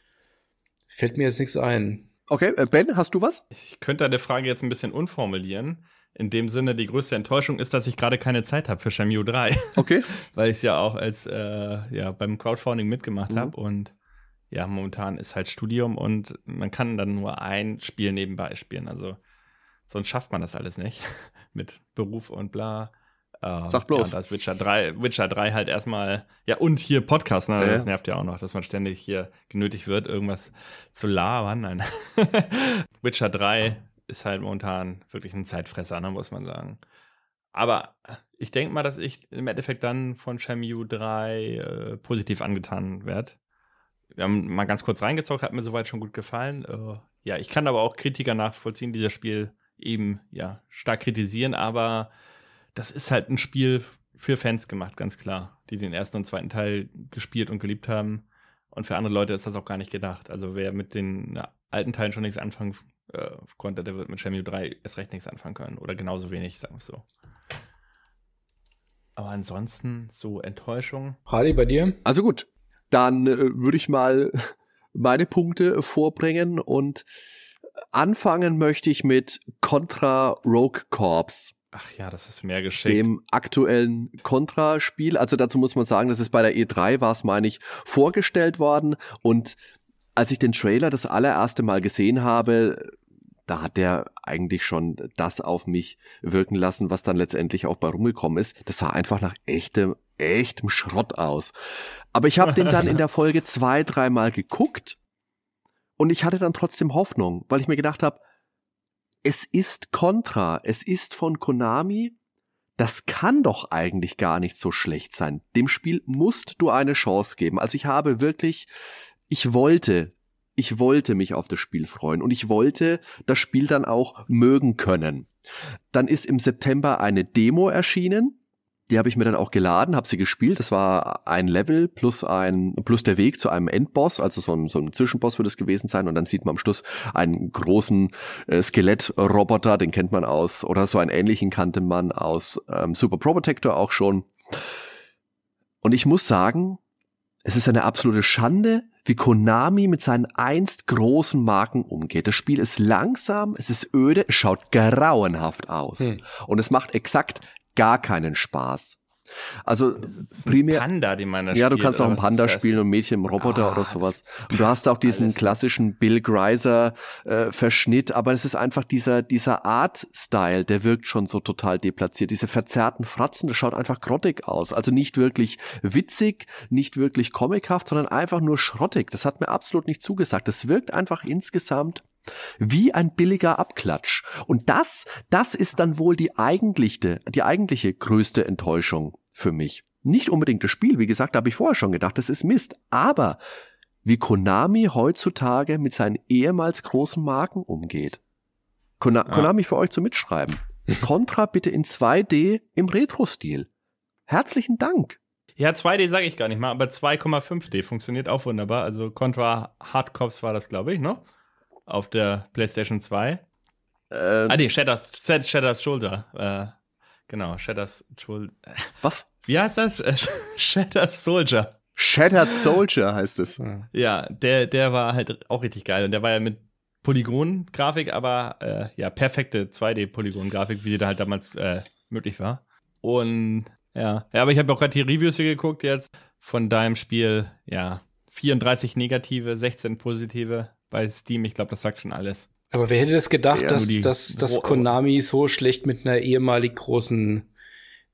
fällt mir jetzt nichts ein. Okay, äh, Ben, hast du was? Ich könnte deine Frage jetzt ein bisschen unformulieren. In dem Sinne, die größte Enttäuschung ist, dass ich gerade keine Zeit habe für Shenmue 3. Okay. Weil ich es ja auch als äh, ja beim Crowdfunding mitgemacht mhm. habe und ja, momentan ist halt Studium und man kann dann nur ein Spiel nebenbei spielen. Also sonst schafft man das alles nicht mit Beruf und bla. Uh, Sag bloß. Ja, das Witcher 3, Witcher 3 halt erstmal, ja, und hier Podcast, ne? Das nervt ja auch noch, dass man ständig hier genötigt wird, irgendwas zu labern. Nein. Witcher 3 ist halt momentan wirklich ein Zeitfresser, ne, muss man sagen. Aber ich denke mal, dass ich im Endeffekt dann von Shenmue 3 äh, positiv angetan werde. Wir haben mal ganz kurz reingezockt, hat mir soweit schon gut gefallen. Uh, ja, ich kann aber auch Kritiker nachvollziehen, die das Spiel eben ja stark kritisieren, aber das ist halt ein Spiel für Fans gemacht, ganz klar, die den ersten und zweiten Teil gespielt und geliebt haben. Und für andere Leute ist das auch gar nicht gedacht. Also wer mit den ja, alten Teilen schon nichts anfangen äh, konnte, der wird mit Shenmue 3 erst recht nichts anfangen können. Oder genauso wenig, sagen wir es so. Aber ansonsten so Enttäuschung. Hardy, bei dir? Also gut, dann äh, würde ich mal meine Punkte vorbringen und anfangen möchte ich mit Contra Rogue Corps. Ach ja, das ist mehr geschickt. Dem aktuellen Contra-Spiel. Also dazu muss man sagen, das ist bei der E3 war es, meine ich, vorgestellt worden. Und als ich den Trailer das allererste Mal gesehen habe, da hat der eigentlich schon das auf mich wirken lassen, was dann letztendlich auch bei rumgekommen ist. Das sah einfach nach echtem, echtem Schrott aus. Aber ich habe den dann in der Folge zwei, dreimal geguckt und ich hatte dann trotzdem Hoffnung, weil ich mir gedacht habe, es ist Contra, es ist von Konami, das kann doch eigentlich gar nicht so schlecht sein. Dem Spiel musst du eine Chance geben. Also ich habe wirklich, ich wollte, ich wollte mich auf das Spiel freuen und ich wollte das Spiel dann auch mögen können. Dann ist im September eine Demo erschienen die habe ich mir dann auch geladen, habe sie gespielt. Das war ein Level plus ein plus der Weg zu einem Endboss, also so ein, so ein Zwischenboss wird es gewesen sein. Und dann sieht man am Schluss einen großen äh, Skelettroboter, den kennt man aus oder so einen ähnlichen kannte man aus ähm, Super Pro Protector auch schon. Und ich muss sagen, es ist eine absolute Schande, wie Konami mit seinen einst großen Marken umgeht. Das Spiel ist langsam, es ist öde, es schaut grauenhaft aus. Hm. Und es macht exakt gar keinen Spaß. Also primär. Panda, den man da Ja, du kannst auch einen Panda spielen und Mädchen im Roboter Ah, oder sowas. das Und du hast auch diesen klassischen Bill Greiser äh, Verschnitt, aber es ist einfach dieser dieser Art-Style, der wirkt schon so total deplatziert. Diese verzerrten Fratzen, das schaut einfach grottig aus. Also nicht wirklich witzig, nicht wirklich comichaft, sondern einfach nur schrottig. Das hat mir absolut nicht zugesagt. Das wirkt einfach insgesamt wie ein billiger Abklatsch. Und das, das ist dann wohl die eigentliche, die eigentliche größte Enttäuschung für mich. Nicht unbedingt das Spiel, wie gesagt, da habe ich vorher schon gedacht, das ist Mist. Aber wie Konami heutzutage mit seinen ehemals großen Marken umgeht. Kona Ja. Konami für euch zum Mitschreiben. Contra bitte in 2D im Retro-Stil. Herzlichen Dank. Ja, 2D sage ich gar nicht mal, aber 2,5D funktioniert auch wunderbar. Also Contra Hard Cops war das, glaube ich, ne? Auf der PlayStation 2. Äh, Ah, nee, Shatters, Shatters Shoulder. Äh, genau, Shatters Shoulder. was? Wie heißt das? Äh, Shatters Soldier. Shattered Soldier heißt es. Ja, der, der war halt auch richtig geil. Und der war ja mit Polygon-Grafik, aber äh, ja, perfekte 2D-Polygon-Grafik, wie die da halt damals äh, möglich war. Und ja, ja aber ich habe auch gerade die Reviews hier geguckt jetzt von deinem Spiel. Ja, 34 negative, 16 positive bei Steam. Ich glaube, das sagt schon alles. Aber wer hätte das gedacht, Ja, dass, dass, dass Konami so schlecht mit einer ehemalig großen,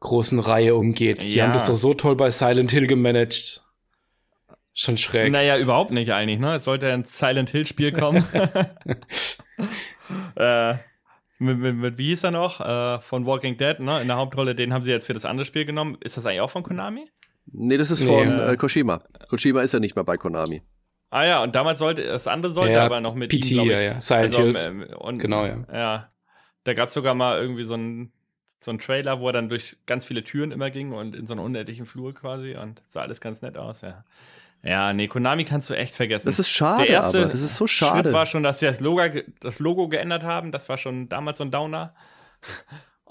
großen Reihe umgeht? Die Ja. haben das doch so toll bei Silent Hill gemanagt. Schon schräg. Naja, überhaupt nicht eigentlich, ne? Es sollte ein Silent Hill-Spiel kommen. äh, mit, mit, mit, wie hieß er noch? Äh, von Walking Dead, ne? In der Hauptrolle, den haben sie jetzt für das andere Spiel genommen. Ist das eigentlich auch von Konami? Nee, das ist Nee, von äh, äh, Kojima. Kojima ist ja nicht mehr bei Konami. Ah ja, und damals sollte, das andere sollte Ja, aber noch mit PT, ihm, ja, ja. Silent Hills. ähm, und, Genau, ja. Ja, da gab es sogar mal irgendwie so ein so ein Trailer, wo er dann durch ganz viele Türen immer ging und in so einer unendlichen Flur quasi und sah alles ganz nett aus, ja. Ja, nee, Konami kannst du echt vergessen. Das ist schade, Der erste aber das ist so Schritt schade. war schon, dass sie das Logo, das Logo geändert haben. Das war schon damals so ein Downer.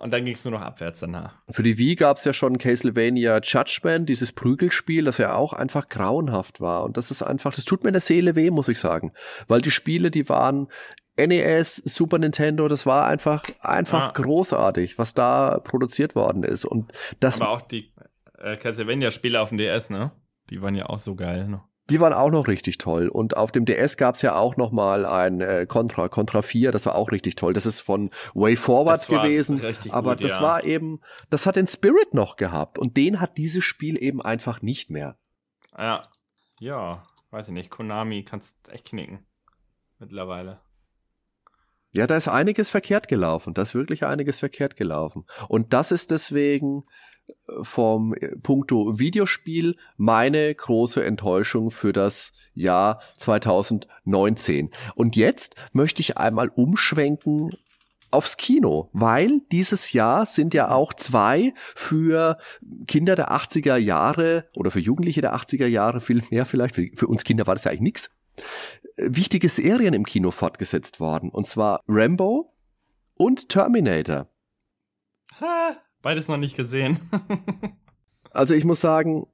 Und dann ging es nur noch abwärts danach. Für die Wii gab es ja schon Castlevania Judgment, dieses Prügelspiel, das ja auch einfach grauenhaft war. Und das ist einfach, das tut mir in der Seele weh, muss ich sagen. Weil die Spiele, die waren NES, Super Nintendo, das war einfach, einfach Ja. großartig, was da produziert worden ist. Und das, Aber auch die äh, Castlevania-Spiele auf dem DS, ne? Die waren ja auch so geil. Ne? Die waren auch noch richtig toll. Und auf dem DS gab es ja auch noch mal ein äh, Contra, Contra 4, das war auch richtig toll. Das ist von Way Forward gewesen. Aber gut, das ja. war eben, das hat den Spirit noch gehabt. Und den hat dieses Spiel eben einfach nicht mehr. Ja. Ja, weiß ich nicht. Konami kannst echt knicken. Mittlerweile. Ja, da ist einiges verkehrt gelaufen. Da ist wirklich einiges verkehrt gelaufen. Und das ist deswegen vom äh, Punkto Videospiel meine große Enttäuschung für das Jahr 2019. Und jetzt möchte ich einmal umschwenken aufs Kino, weil dieses Jahr sind ja auch zwei für Kinder der 80er Jahre oder für Jugendliche der 80er Jahre viel mehr vielleicht, für, für uns Kinder war das ja eigentlich nix, äh, wichtige Serien im Kino fortgesetzt worden. Und zwar Rambo und Terminator. Ha, beides noch nicht gesehen. Also ich muss sagen,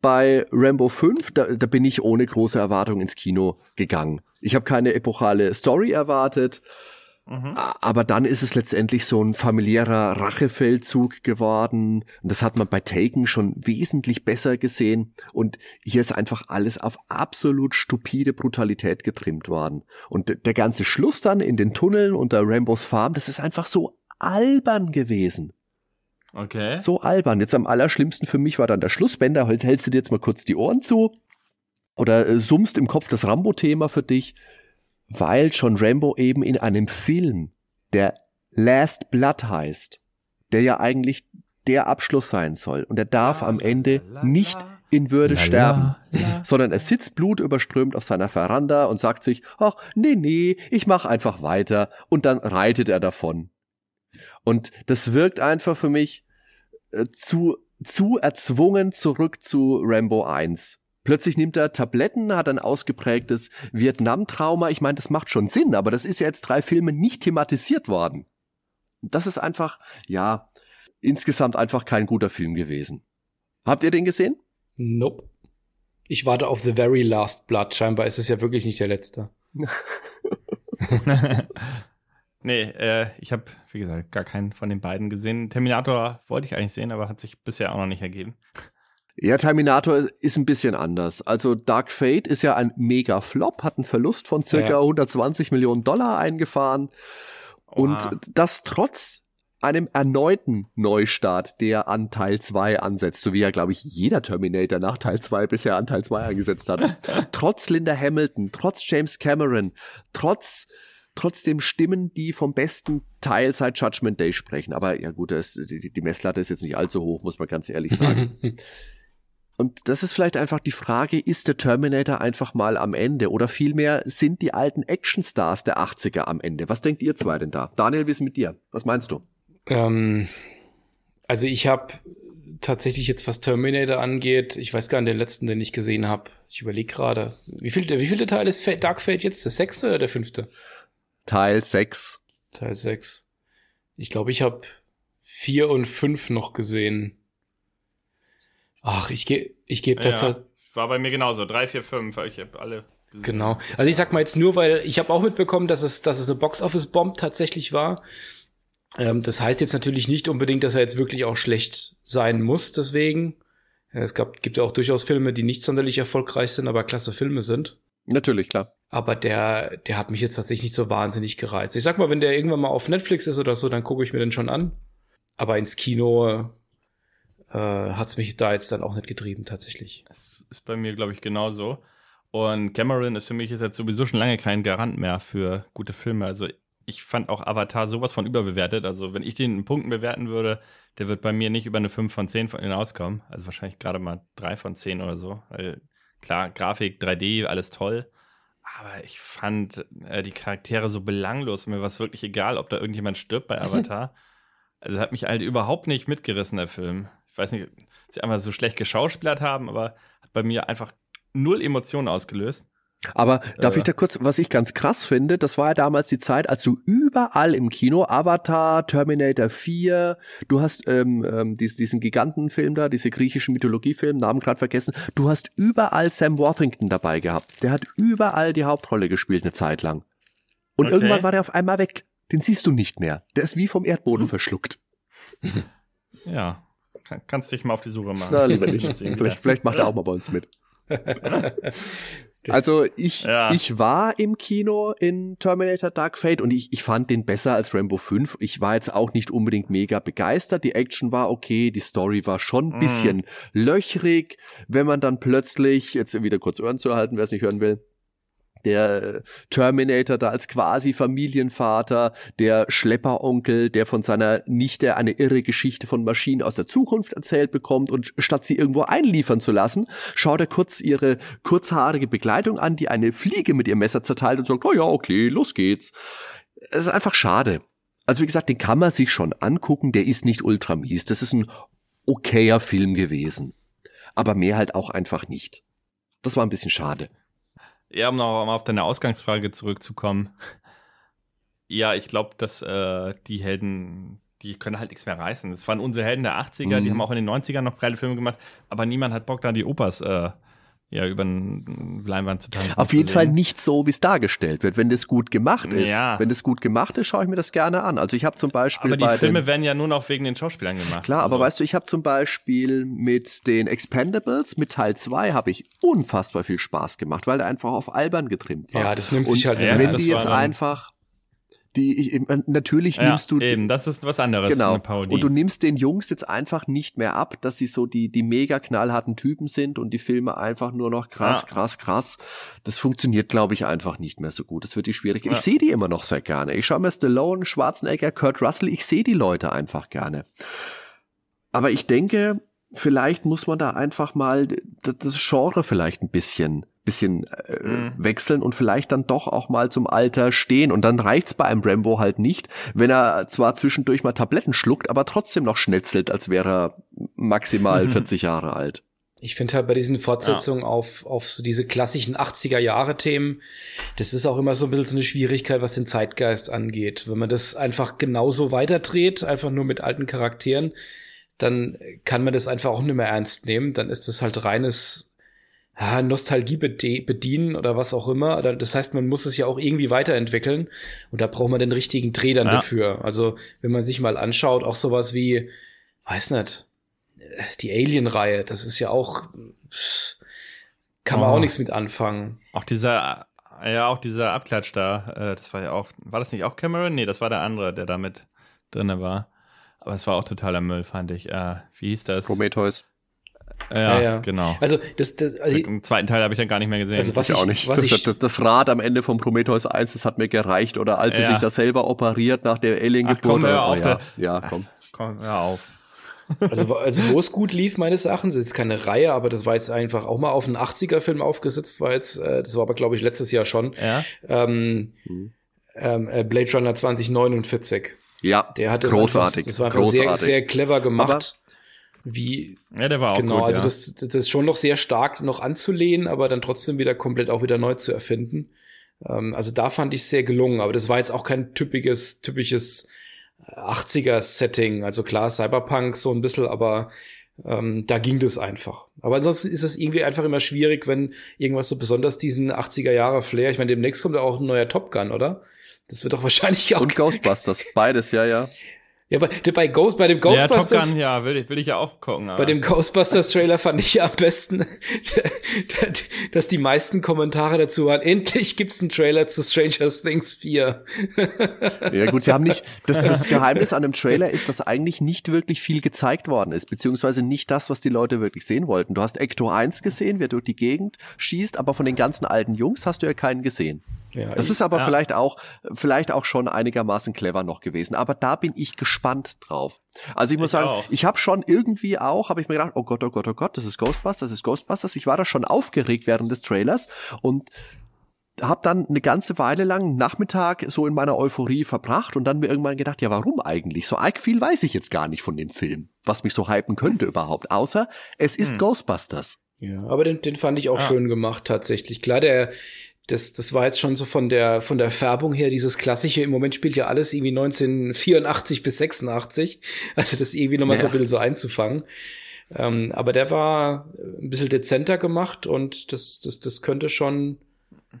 bei Rambo 5, da, da bin ich ohne große Erwartung ins Kino gegangen. Ich habe keine epochale Story erwartet, mhm. aber dann ist es letztendlich so ein familiärer Rachefeldzug geworden. Und das hat man bei Taken schon wesentlich besser gesehen. Und hier ist einfach alles auf absolut stupide Brutalität getrimmt worden. Und der ganze Schluss dann in den Tunneln unter Rambos Farm, das ist einfach so albern gewesen. Okay. So albern. Jetzt am allerschlimmsten für mich war dann der Schlussbänder. Halt hältst du dir jetzt mal kurz die Ohren zu oder äh, summst im Kopf das Rambo-Thema für dich, weil John Rambo eben in einem Film, der Last Blood heißt, der ja eigentlich der Abschluss sein soll. Und er darf am Ende nicht in Würde La, sterben sondern er sitzt blutüberströmt auf seiner Veranda und sagt sich, ach, nee, nee, ich mach einfach weiter und dann reitet er davon. Und das wirkt einfach für mich äh, zu, zu erzwungen zurück zu Rambo 1. Plötzlich nimmt er Tabletten, hat ein ausgeprägtes Vietnam-Trauma. Ich meine, das macht schon Sinn, aber das ist ja jetzt drei Filme nicht thematisiert worden. Das ist einfach, ja, insgesamt einfach kein guter Film gewesen. Habt ihr den gesehen? Nope. Ich warte auf The Very Last Blood. Scheinbar ist es ja wirklich nicht der letzte. Nee, äh, ich habe, wie gesagt, gar keinen von den beiden gesehen. Terminator wollte ich eigentlich sehen, aber hat sich bisher auch noch nicht ergeben. Ja, Terminator ist ein bisschen anders. Also Dark Fate ist ja ein mega Flop, hat einen Verlust von circa ja. 120 Millionen Dollar eingefahren. Oha. Und das trotz einem erneuten Neustart, der an Teil 2 ansetzt, so wie ja, glaube ich, jeder Terminator nach Teil 2 bisher an Teil 2 angesetzt hat. trotz Linda Hamilton, trotz James Cameron, trotz trotzdem Stimmen, die vom besten Teil seit Judgment Day sprechen. Aber ja gut, das, die, die Messlatte ist jetzt nicht allzu hoch, muss man ganz ehrlich sagen. Und das ist vielleicht einfach die Frage, ist der Terminator einfach mal am Ende? Oder vielmehr, sind die alten Actionstars der 80er am Ende? Was denkt ihr zwei denn da? Daniel, wie ist mit dir? Was meinst du? Ähm, also ich habe tatsächlich jetzt, was Terminator angeht, ich weiß gar nicht, den letzten, den ich gesehen habe. Ich überlege gerade. Wie viel, wie viele Teil ist Dark Fate jetzt? Der sechste oder der fünfte? Teil 6. Teil 6. Ich glaube, ich habe vier und fünf noch gesehen. Ach, ich gehe ich gebe ja, ja. War bei mir genauso. Drei, vier, fünf. Ich habe alle. Gesehen. Genau. Also ich sag mal jetzt nur, weil ich habe auch mitbekommen, dass es, dass es eine Box-Office-Bomb tatsächlich war. Ähm, das heißt jetzt natürlich nicht unbedingt, dass er jetzt wirklich auch schlecht sein muss, deswegen. Ja, es gab, gibt ja auch durchaus Filme, die nicht sonderlich erfolgreich sind, aber klasse Filme sind. Natürlich, klar. Aber der, der hat mich jetzt tatsächlich nicht so wahnsinnig gereizt. Ich sag mal, wenn der irgendwann mal auf Netflix ist oder so, dann gucke ich mir den schon an. Aber ins Kino äh, hat es mich da jetzt dann auch nicht getrieben, tatsächlich. Das ist bei mir, glaube ich, genauso. Und Cameron ist für mich jetzt sowieso schon lange kein Garant mehr für gute Filme. Also ich fand auch Avatar sowas von überbewertet. Also wenn ich den in Punkten bewerten würde, der wird bei mir nicht über eine 5 von 10 hinauskommen. Also wahrscheinlich gerade mal 3 von 10 oder so. Weil klar, Grafik, 3D, alles toll. Aber ich fand äh, die Charaktere so belanglos. Mir war es wirklich egal, ob da irgendjemand stirbt bei Avatar. also hat mich halt überhaupt nicht mitgerissen, der Film. Ich weiß nicht, ob sie einfach so schlecht geschauspielert haben, aber hat bei mir einfach null Emotionen ausgelöst. Aber darf äh. ich da kurz, was ich ganz krass finde, das war ja damals die Zeit, als du überall im Kino, Avatar, Terminator 4, du hast ähm, ähm, diesen, diesen Gigantenfilm da, diese griechischen Mythologiefilm, Namen gerade vergessen, du hast überall Sam Worthington dabei gehabt. Der hat überall die Hauptrolle gespielt eine Zeit lang. Und okay. irgendwann war der auf einmal weg. Den siehst du nicht mehr. Der ist wie vom Erdboden hm. verschluckt. Ja, Kann, kannst dich mal auf die Suche machen. Na, lieber nicht. vielleicht, vielleicht macht er auch mal bei uns mit. Also ich, ja. ich war im Kino in Terminator Dark Fate und ich, ich fand den besser als Rambo 5. Ich war jetzt auch nicht unbedingt mega begeistert. Die Action war okay, die Story war schon ein bisschen mm. löchrig, wenn man dann plötzlich, jetzt wieder kurz Ohren zu erhalten, wer es nicht hören will, der Terminator da als quasi Familienvater, der Schlepperonkel, der von seiner Nichte eine irre Geschichte von Maschinen aus der Zukunft erzählt bekommt und statt sie irgendwo einliefern zu lassen, schaut er kurz ihre kurzhaarige Begleitung an, die eine Fliege mit ihrem Messer zerteilt und sagt, oh ja, okay, los geht's. Es ist einfach schade. Also wie gesagt, den kann man sich schon angucken, der ist nicht ultra mies. Das ist ein okayer Film gewesen. Aber mehr halt auch einfach nicht. Das war ein bisschen schade. Ja, um noch mal auf deine Ausgangsfrage zurückzukommen. Ja, ich glaube, dass äh, die Helden, die können halt nichts mehr reißen. Das waren unsere Helden der 80er, mhm. die haben auch in den 90ern noch geile Filme gemacht, aber niemand hat Bock, da die Opas äh, ja, über eine Leinwand zu tanzen. Auf jeden Fall nicht so, wie es dargestellt wird. Wenn das gut gemacht ist, ja. wenn das gut gemacht ist, schaue ich mir das gerne an. Also ich habe zum Beispiel. Aber die Filme werden ja nur noch wegen den Schauspielern gemacht. Klar, aber also. weißt du, ich habe zum Beispiel mit den Expendables, mit Teil 2, habe ich unfassbar viel Spaß gemacht, weil der einfach auf albern getrimmt war. Ja, das nimmt sich halt. Ja, wenn die jetzt einfach die ich, natürlich ja, nimmst du eben das ist was anderes genau. und du nimmst den Jungs jetzt einfach nicht mehr ab dass sie so die die mega knallharten Typen sind und die Filme einfach nur noch krass ja. krass krass. Das funktioniert glaube ich einfach nicht mehr so gut. Das wird die schwierig. Ja. ich sehe die immer noch sehr gerne. Ich schaue mir Stallone Schwarzenegger Kurt Russell ich sehe die Leute einfach gerne. Aber ich denke vielleicht muss man da einfach mal das Genre vielleicht ein bisschen bisschen äh, mhm. wechseln und vielleicht dann doch auch mal zum Alter stehen. Und dann reicht's bei einem Rambo halt nicht, wenn er zwar zwischendurch mal Tabletten schluckt, aber trotzdem noch schnetzelt, als wäre er maximal 40 Jahre alt. Ich finde halt bei diesen Fortsetzungen ja. auf, auf so diese klassischen 80er Jahre Themen, das ist auch immer so ein bisschen so eine Schwierigkeit, was den Zeitgeist angeht. Wenn man das einfach genauso weiterdreht, einfach nur mit alten Charakteren, dann kann man das einfach auch nicht mehr ernst nehmen. Dann ist das halt reines ja, Nostalgie bedienen oder was auch immer. Das heißt, man muss es ja auch irgendwie weiterentwickeln und da braucht man den richtigen Dreh dann ja. dafür. Also, wenn man sich mal anschaut, auch sowas wie, weiß nicht, die Alien-Reihe, das ist ja auch, kann man oh. auch nichts mit anfangen. Auch dieser, ja, auch dieser Abklatsch da, äh, das war ja auch, war das nicht auch Cameron? Nee, das war der andere, der da mit drinne war. Aber es war auch totaler Müll, fand ich. Äh, wie hieß das? Prometheus. Ja, ja, ja, genau. Also das, das also Im zweiten Teil habe ich dann gar nicht mehr gesehen. Also was ich, auch nicht. Was das, ich, das, das, Rad am Ende von Prometheus 1, das hat mir gereicht. Oder als ja. sie sich da selber operiert nach der Alien-Geburt. Komm, hör auf, oh, ja. ja, komm. Komm, hör auf. Also, also wo es gut lief, meines Erachtens, ist keine Reihe, aber das war jetzt einfach auch mal auf einen 80er-Film aufgesetzt, war jetzt, äh, das war aber, glaube ich, letztes Jahr schon. Ja. Ähm, hm. ähm, äh, Blade Runner 2049. Ja, der hat das großartig. Einfach, das war einfach sehr, sehr clever gemacht. Aber wie ja, der war auch genau, gut, also ja. das, das ist schon noch sehr stark noch anzulehnen, aber dann trotzdem wieder komplett auch wieder neu zu erfinden. Ähm, also da fand ich sehr gelungen, aber das war jetzt auch kein typisches, typisches 80er-Setting. Also klar, Cyberpunk so ein bisschen, aber ähm, da ging das einfach. Aber ansonsten ist es irgendwie einfach immer schwierig, wenn irgendwas so besonders diesen 80er-Jahre-Flair, ich meine, demnächst kommt ja auch ein neuer Top Gun, oder? Das wird doch wahrscheinlich auch. Und Ghostbusters, beides, ja, ja. Ja, bei, bei, Ghost, bei dem Ghostbusters. Ja, Top Gun, ja, will ich, will ich ja auch gucken. Aber. Bei dem Ghostbusters-Trailer fand ich ja am besten, dass die meisten Kommentare dazu waren, endlich gibt's einen Trailer zu Stranger Things 4. Ja, gut, sie haben nicht, das, das Geheimnis an dem Trailer ist, dass eigentlich nicht wirklich viel gezeigt worden ist, beziehungsweise nicht das, was die Leute wirklich sehen wollten. Du hast Ecto 1 gesehen, wer durch die Gegend schießt, aber von den ganzen alten Jungs hast du ja keinen gesehen. Ja, das ist aber ja. vielleicht auch, vielleicht auch schon einigermaßen clever noch gewesen. Aber da bin ich gespannt drauf. Also ich muss ich sagen, auch. ich habe schon irgendwie auch, habe ich mir gedacht, oh Gott, oh Gott, oh Gott, das ist Ghostbusters, das ist Ghostbusters. Ich war da schon aufgeregt während des Trailers und habe dann eine ganze Weile lang Nachmittag so in meiner Euphorie verbracht und dann mir irgendwann gedacht, ja, warum eigentlich? So arg viel weiß ich jetzt gar nicht von dem Film, was mich so hypen könnte überhaupt, außer es ist hm. Ghostbusters. Ja, aber den, den fand ich auch ah. schön gemacht tatsächlich. Klar, der das, das war jetzt schon so von der, von der Färbung her, dieses klassische, im Moment spielt ja alles irgendwie 1984 bis 86. Also das irgendwie nochmal ja. so ein bisschen so einzufangen. Ähm, aber der war ein bisschen dezenter gemacht und das, das, das könnte schon,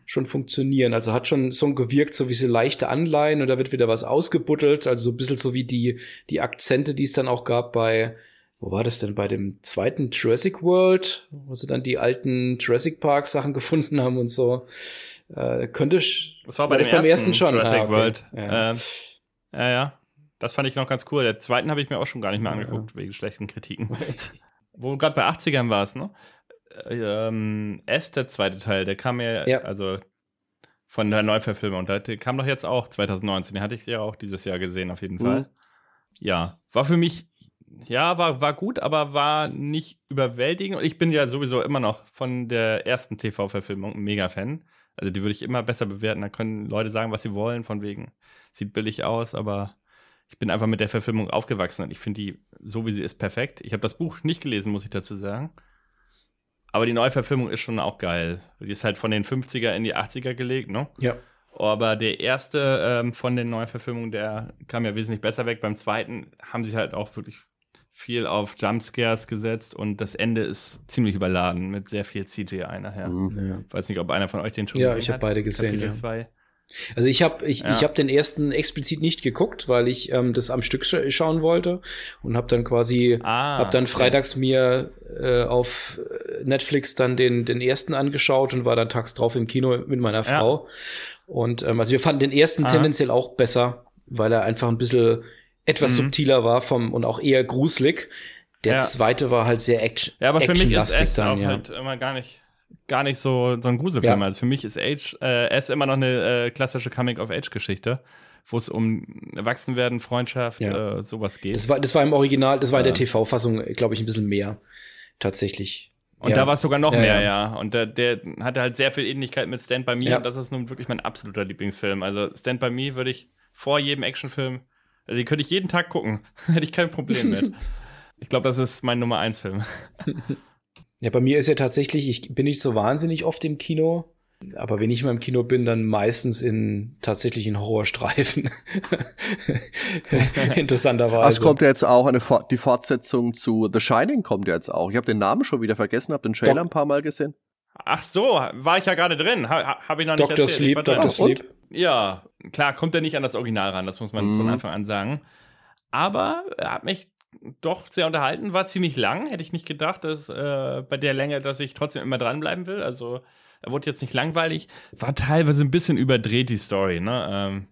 schon funktionieren. Also hat schon so gewirkt, so wie so leichte Anleihen und da wird wieder was ausgebuddelt. Also so ein bisschen so wie die, die Akzente, die es dann auch gab bei, wo war das denn bei dem zweiten Jurassic World, wo sie dann die alten Jurassic Park Sachen gefunden haben und so. Äh, könnte ich. Das war bei dem beim ersten, schon. Jurassic ah, okay. World. Ja. Ähm, ja, ja. Das fand ich noch ganz cool. Der zweiten habe ich mir auch schon gar nicht mehr angeguckt, ja. wegen schlechten Kritiken. wo gerade bei 80ern war es, ne? Ähm, S, der zweite Teil, der kam ja, ja. also von der Neuverfilmung. Der, der kam doch jetzt auch 2019. Den hatte ich ja auch dieses Jahr gesehen, auf jeden mhm. Fall. Ja, war für mich ja, war, war gut, aber war nicht überwältigend. Und ich bin ja sowieso immer noch von der ersten TV-Verfilmung ein Mega-Fan. Also die würde ich immer besser bewerten. Da können Leute sagen, was sie wollen, von wegen, sieht billig aus, aber ich bin einfach mit der Verfilmung aufgewachsen und ich finde die, so wie sie ist, perfekt. Ich habe das Buch nicht gelesen, muss ich dazu sagen. Aber die Neuverfilmung ist schon auch geil. Die ist halt von den 50er in die 80er gelegt, ne? Ja. Aber der erste ähm, von den Neuverfilmungen, der kam ja wesentlich besser weg. Beim zweiten haben sie halt auch wirklich viel auf Jumpscares gesetzt und das Ende ist ziemlich überladen mit sehr viel CGI nachher. Mhm. Ja. Ich weiß nicht, ob einer von euch den schon ja, gesehen hat. Ja, ich habe beide gesehen. Ja. Zwei. Also ich habe ich, ja. ich hab den ersten explizit nicht geguckt, weil ich ähm, das am Stück sch schauen wollte und habe dann quasi ah, hab dann freitags okay. mir äh, auf Netflix dann den den ersten angeschaut und war dann tags drauf im Kino mit meiner Frau. Und ähm, also wir fanden den ersten ah. tendenziell auch besser, weil er einfach ein bisschen etwas mhm. subtiler war vom und auch eher gruselig. Der ja. zweite war halt sehr action. Ja, aber für mich ist S dann, auch ja. halt immer gar nicht gar nicht so so ein Gruselfilm. Ja. Also für mich ist Age äh, S immer noch eine äh, klassische Coming of Age Geschichte, wo es um Erwachsenwerden, Freundschaft, ja. äh, sowas geht. Das war das war im Original, das war in der TV Fassung, glaube ich, ein bisschen mehr tatsächlich. Und ja. da war es sogar noch ja, mehr, ja. ja. Und der, der hatte halt sehr viel Ähnlichkeit mit Stand By Me und das ist nun wirklich mein absoluter Lieblingsfilm. Also Stand By Me würde ich vor jedem Actionfilm also die könnte ich jeden Tag gucken. Hätte ich kein Problem mit. ich glaube, das ist mein Nummer 1 Film. ja, bei mir ist ja tatsächlich, ich bin nicht so wahnsinnig oft im Kino. Aber wenn ich mal im Kino bin, dann meistens in tatsächlich in Horrorstreifen. Interessanterweise. Es kommt ja jetzt auch eine die Fortsetzung zu The Shining kommt ja jetzt auch. Ich habe den Namen schon wieder vergessen, habe den Trailer Doch. ein paar Mal gesehen. Ach so, war ich ja gerade drin. Ha, Habe ich noch nicht Dr. erzählt. Sleep, Dr. Sleep. Ja, klar, kommt er nicht an das Original ran, das muss man mhm. von Anfang an sagen. Aber er hat mich doch sehr unterhalten, war ziemlich lang. Hätte ich nicht gedacht, dass äh, bei der Länge, dass ich trotzdem immer dranbleiben will. Also er wurde jetzt nicht langweilig, war teilweise ein bisschen überdreht, die Story, ne? Ähm,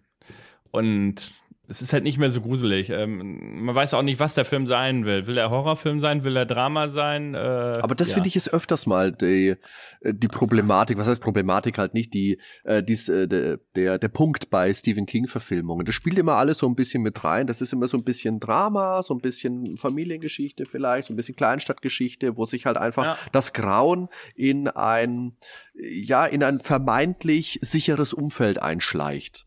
und es ist halt nicht mehr so gruselig. Ähm, man weiß auch nicht, was der Film sein will. Will er Horrorfilm sein? Will er Drama sein? Äh, Aber das ja. finde ich ist öfters mal die, äh, die Problematik. Was heißt Problematik halt nicht? Die, äh, dies, äh, der, der, der Punkt bei Stephen King-Verfilmungen. Das spielt immer alles so ein bisschen mit rein. Das ist immer so ein bisschen Drama, so ein bisschen Familiengeschichte vielleicht, so ein bisschen Kleinstadtgeschichte, wo sich halt einfach ja. das Grauen in ein, ja, in ein vermeintlich sicheres Umfeld einschleicht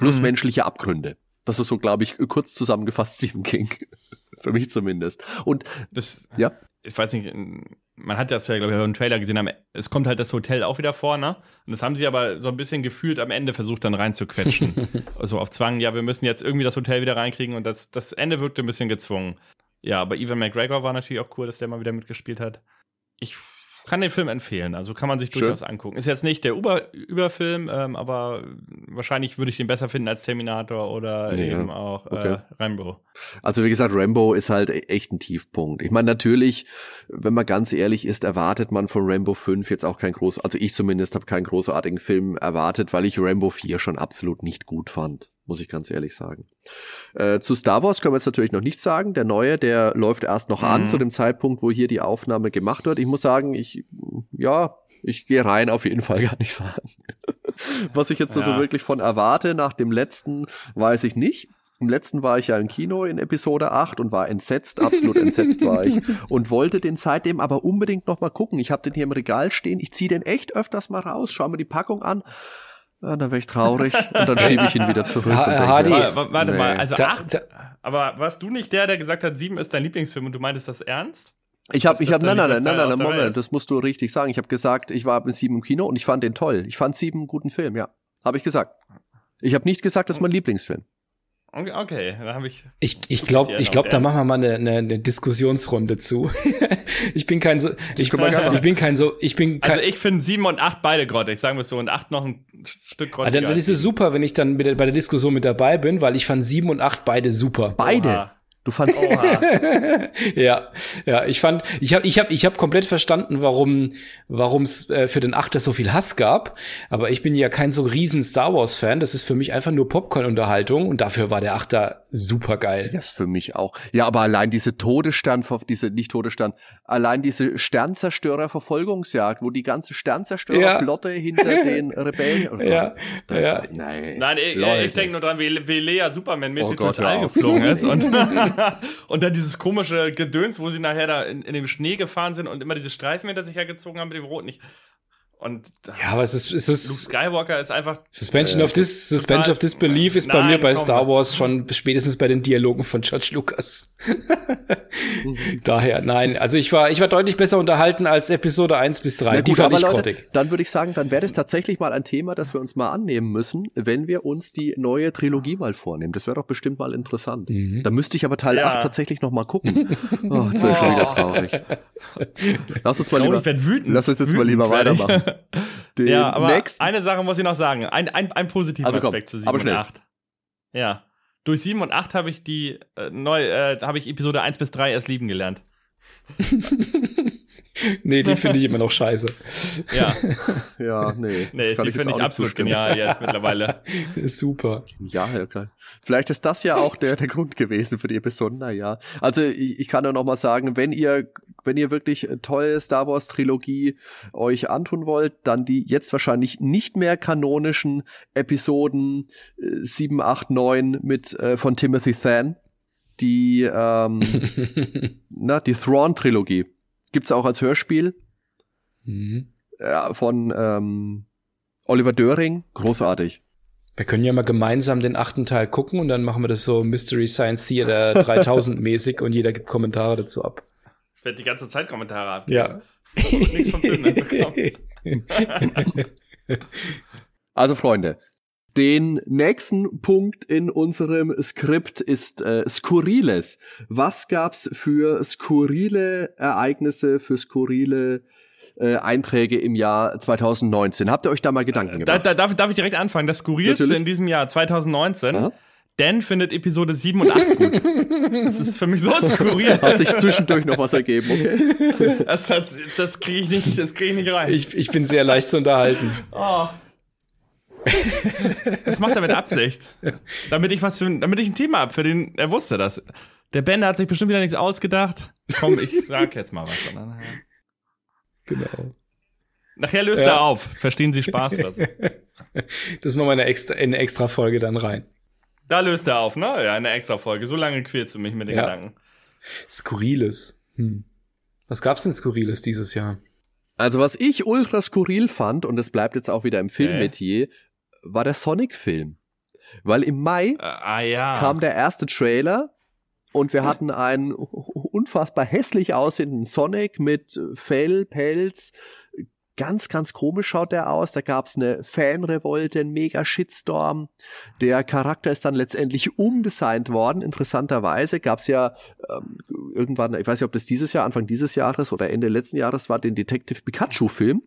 plus mhm. menschliche Abgründe. Das ist so, glaube ich, kurz zusammengefasst Stephen King. Für mich zumindest. Und das, ja. Ich weiß nicht, man hat das ja, glaube ich, im Trailer gesehen, es kommt halt das Hotel auch wieder vor, ne? Und das haben sie aber so ein bisschen gefühlt am Ende versucht, dann reinzuquetschen. also auf Zwang, ja, wir müssen jetzt irgendwie das Hotel wieder reinkriegen und das, das Ende wirkte ein bisschen gezwungen. Ja, aber Evan McGregor war natürlich auch cool, dass der mal wieder mitgespielt hat. Ich kann den Film empfehlen. Also kann man sich Schön. durchaus angucken. Ist jetzt nicht der Über Überfilm, ähm, aber wahrscheinlich würde ich den besser finden als Terminator oder nee, eben auch äh, okay. Rambo. Also wie gesagt, Rambo ist halt e-, echt ein Tiefpunkt. Ich meine, natürlich, wenn man ganz ehrlich ist, erwartet man von Rambo 5 jetzt auch kein groß, also ich zumindest habe keinen großartigen Film erwartet, weil ich Rambo 4 schon absolut nicht gut fand muss ich ganz ehrlich sagen. Äh, zu Star Wars können wir jetzt natürlich noch nichts sagen. Der neue, der läuft erst noch mhm. an zu dem Zeitpunkt, wo hier die Aufnahme gemacht wird. Ich muss sagen, ich, ja, ich gehe rein auf jeden Fall gar nicht sagen. Was ich jetzt ja. so wirklich von erwarte nach dem letzten, weiß ich nicht. Im letzten war ich ja im Kino in Episode 8 und war entsetzt, absolut entsetzt war ich. Und wollte den seitdem aber unbedingt noch mal gucken. Ich habe den hier im Regal stehen. Ich ziehe den echt öfters mal raus, schau mir die Packung an ja, dann wäre ich traurig und dann schiebe ich ihn wieder zurück. Ha, denke, warte, warte nee. mal, also da, acht. Da, aber warst du nicht der, der gesagt hat, sieben ist dein Lieblingsfilm und du meintest das ernst? Ich habe, ich habe, nein, nein, nein, nein, nein, Moment, das musst du richtig sagen. Ich habe gesagt, ich war mit sieben im Kino und ich fand den toll. Ich fand sieben einen guten Film, ja, habe ich gesagt. Ich habe nicht gesagt, das ist mein Lieblingsfilm. Okay, dann habe ich. Ich, ich glaube, ich glaube, da machen wir mal eine, eine, eine Diskussionsrunde zu. ich bin kein so, ich, bin, ich bin kein so, ich bin kein, Also ich finde sieben und acht beide grottig, sagen wir so, und acht noch ein Stück grottig. Also dann, dann ist es super, wenn ich dann mit, bei der Diskussion mit dabei bin, weil ich fand sieben und acht beide super. Beide. Oha. Du fandst ja, ja, ich fand, ich habe, ich habe, ich habe komplett verstanden, warum, warum es äh, für den Achter so viel Hass gab. Aber ich bin ja kein so riesen Star Wars Fan. Das ist für mich einfach nur Popcorn-Unterhaltung und dafür war der Achter super geil. Das für mich auch. Ja, aber allein diese Todesstern, diese nicht Todesstern, allein diese Sternzerstörer-Verfolgungsjagd, wo die ganze Sternzerstörerflotte ja. hinter den Rebellen. Oh ja, ja. Nein, Nein, ich, ich denke nur dran, wie, wie Lea Superman-mäßig oh durchs All geflogen ist und und dann dieses komische Gedöns, wo sie nachher da in, in dem Schnee gefahren sind und immer diese Streifen hinter sich hergezogen haben mit dem Rot nicht. Und ja, aber es ist, es ist Luke Skywalker ist einfach Suspension äh, of this Suspension of Disbelief ist nein, bei mir bei komm. Star Wars schon spätestens bei den Dialogen von George Lucas. Daher nein, also ich war ich war deutlich besser unterhalten als Episode 1 bis 3. Gut, Die fand ich grottig. Dann würde ich sagen, dann wäre das tatsächlich mal ein Thema, das wir uns mal annehmen müssen, wenn wir uns die neue Trilogie mal vornehmen. Das wäre doch bestimmt mal interessant. Mhm. Da müsste ich aber Teil ja. 8 tatsächlich noch mal gucken. Oh, jetzt wäre ich schon wieder traurig. Lass uns mal lieber, lass uns jetzt mal lieber weitermachen. Den ja, aber nächsten. eine Sache muss ich noch sagen. Ein, ein, ein positiver also komm, Aspekt zu 7 und 8. Ja. Durch 7 und 8 habe ich die äh, neu, äh, habe ich Episode 1 bis 3 erst lieben gelernt. nee, die finde ich immer noch scheiße. Ja. ja, nee. Nee, die finde ich absolut genial jetzt mittlerweile. Super. Ja, okay. Vielleicht ist das ja auch der, der Grund gewesen für die Episode. Naja. Also ich, ich kann nur noch mal sagen, wenn ihr, wenn ihr wirklich tolle Star Wars Trilogie euch antun wollt, dann die jetzt wahrscheinlich nicht mehr kanonischen Episoden äh, 7, 8, 9 mit äh, von Timothy Than. Die, ähm, na, die Thrawn-Trilogie Gibt's auch als Hörspiel mhm. ja, von ähm, Oliver Döring. Großartig. Wir können ja mal gemeinsam den achten Teil gucken und dann machen wir das so Mystery Science Theater 3000 mäßig und jeder gibt Kommentare dazu ab. Ich werde die ganze Zeit Kommentare abgeben. Ja. Nichts vom Film Also Freunde, den nächsten Punkt in unserem Skript ist äh, Skurriles. Was gab's für skurrile Ereignisse, für skurrile äh, Einträge im Jahr 2019. Habt ihr euch da mal Gedanken gemacht? Da, da, darf, darf ich direkt anfangen? Das Skurrilste Natürlich. in diesem Jahr 2019. Aha. Dan findet Episode 7 und 8 gut. Das ist für mich so skurril. Hat sich zwischendurch noch was ergeben, okay? Das, hat, das kriege ich nicht, das kriege ich nicht rein. Ich, ich bin sehr leicht zu unterhalten. Oh. Das macht er mit Absicht. Damit ich was für, damit ich ein Thema hab, für den, er wusste das. Der Bender hat sich bestimmt wieder nichts ausgedacht. Komm, ich sag jetzt mal was. Genau. Nachher löst Ja. er auf. Verstehen Sie Spaß das? Das machen wir in eine extra, in eine extra Folge dann rein. Da löst er auf, ne? Ja, eine extra Folge. So lange quälst du mich mit den Ja. Gedanken. Skurriles. Hm. Was gab's denn Skurriles dieses Jahr? Also was ich ultra skurril fand, und das bleibt jetzt auch wieder im Filmmetier, war der Sonic-Film. Weil im Mai Äh, ah ja. kam der erste Trailer und wir hatten einen unfassbar hässlich aussehenden Sonic mit Fell, Pelz. Ganz, ganz komisch schaut der aus. Da gab's eine Fanrevolte, einen mega Shitstorm. Der Charakter ist dann letztendlich umdesignt worden. Interessanterweise gab's ja ähm, irgendwann, ich weiß nicht, ob das dieses Jahr, Anfang dieses Jahres oder Ende letzten Jahres war, den Detective Pikachu-Film.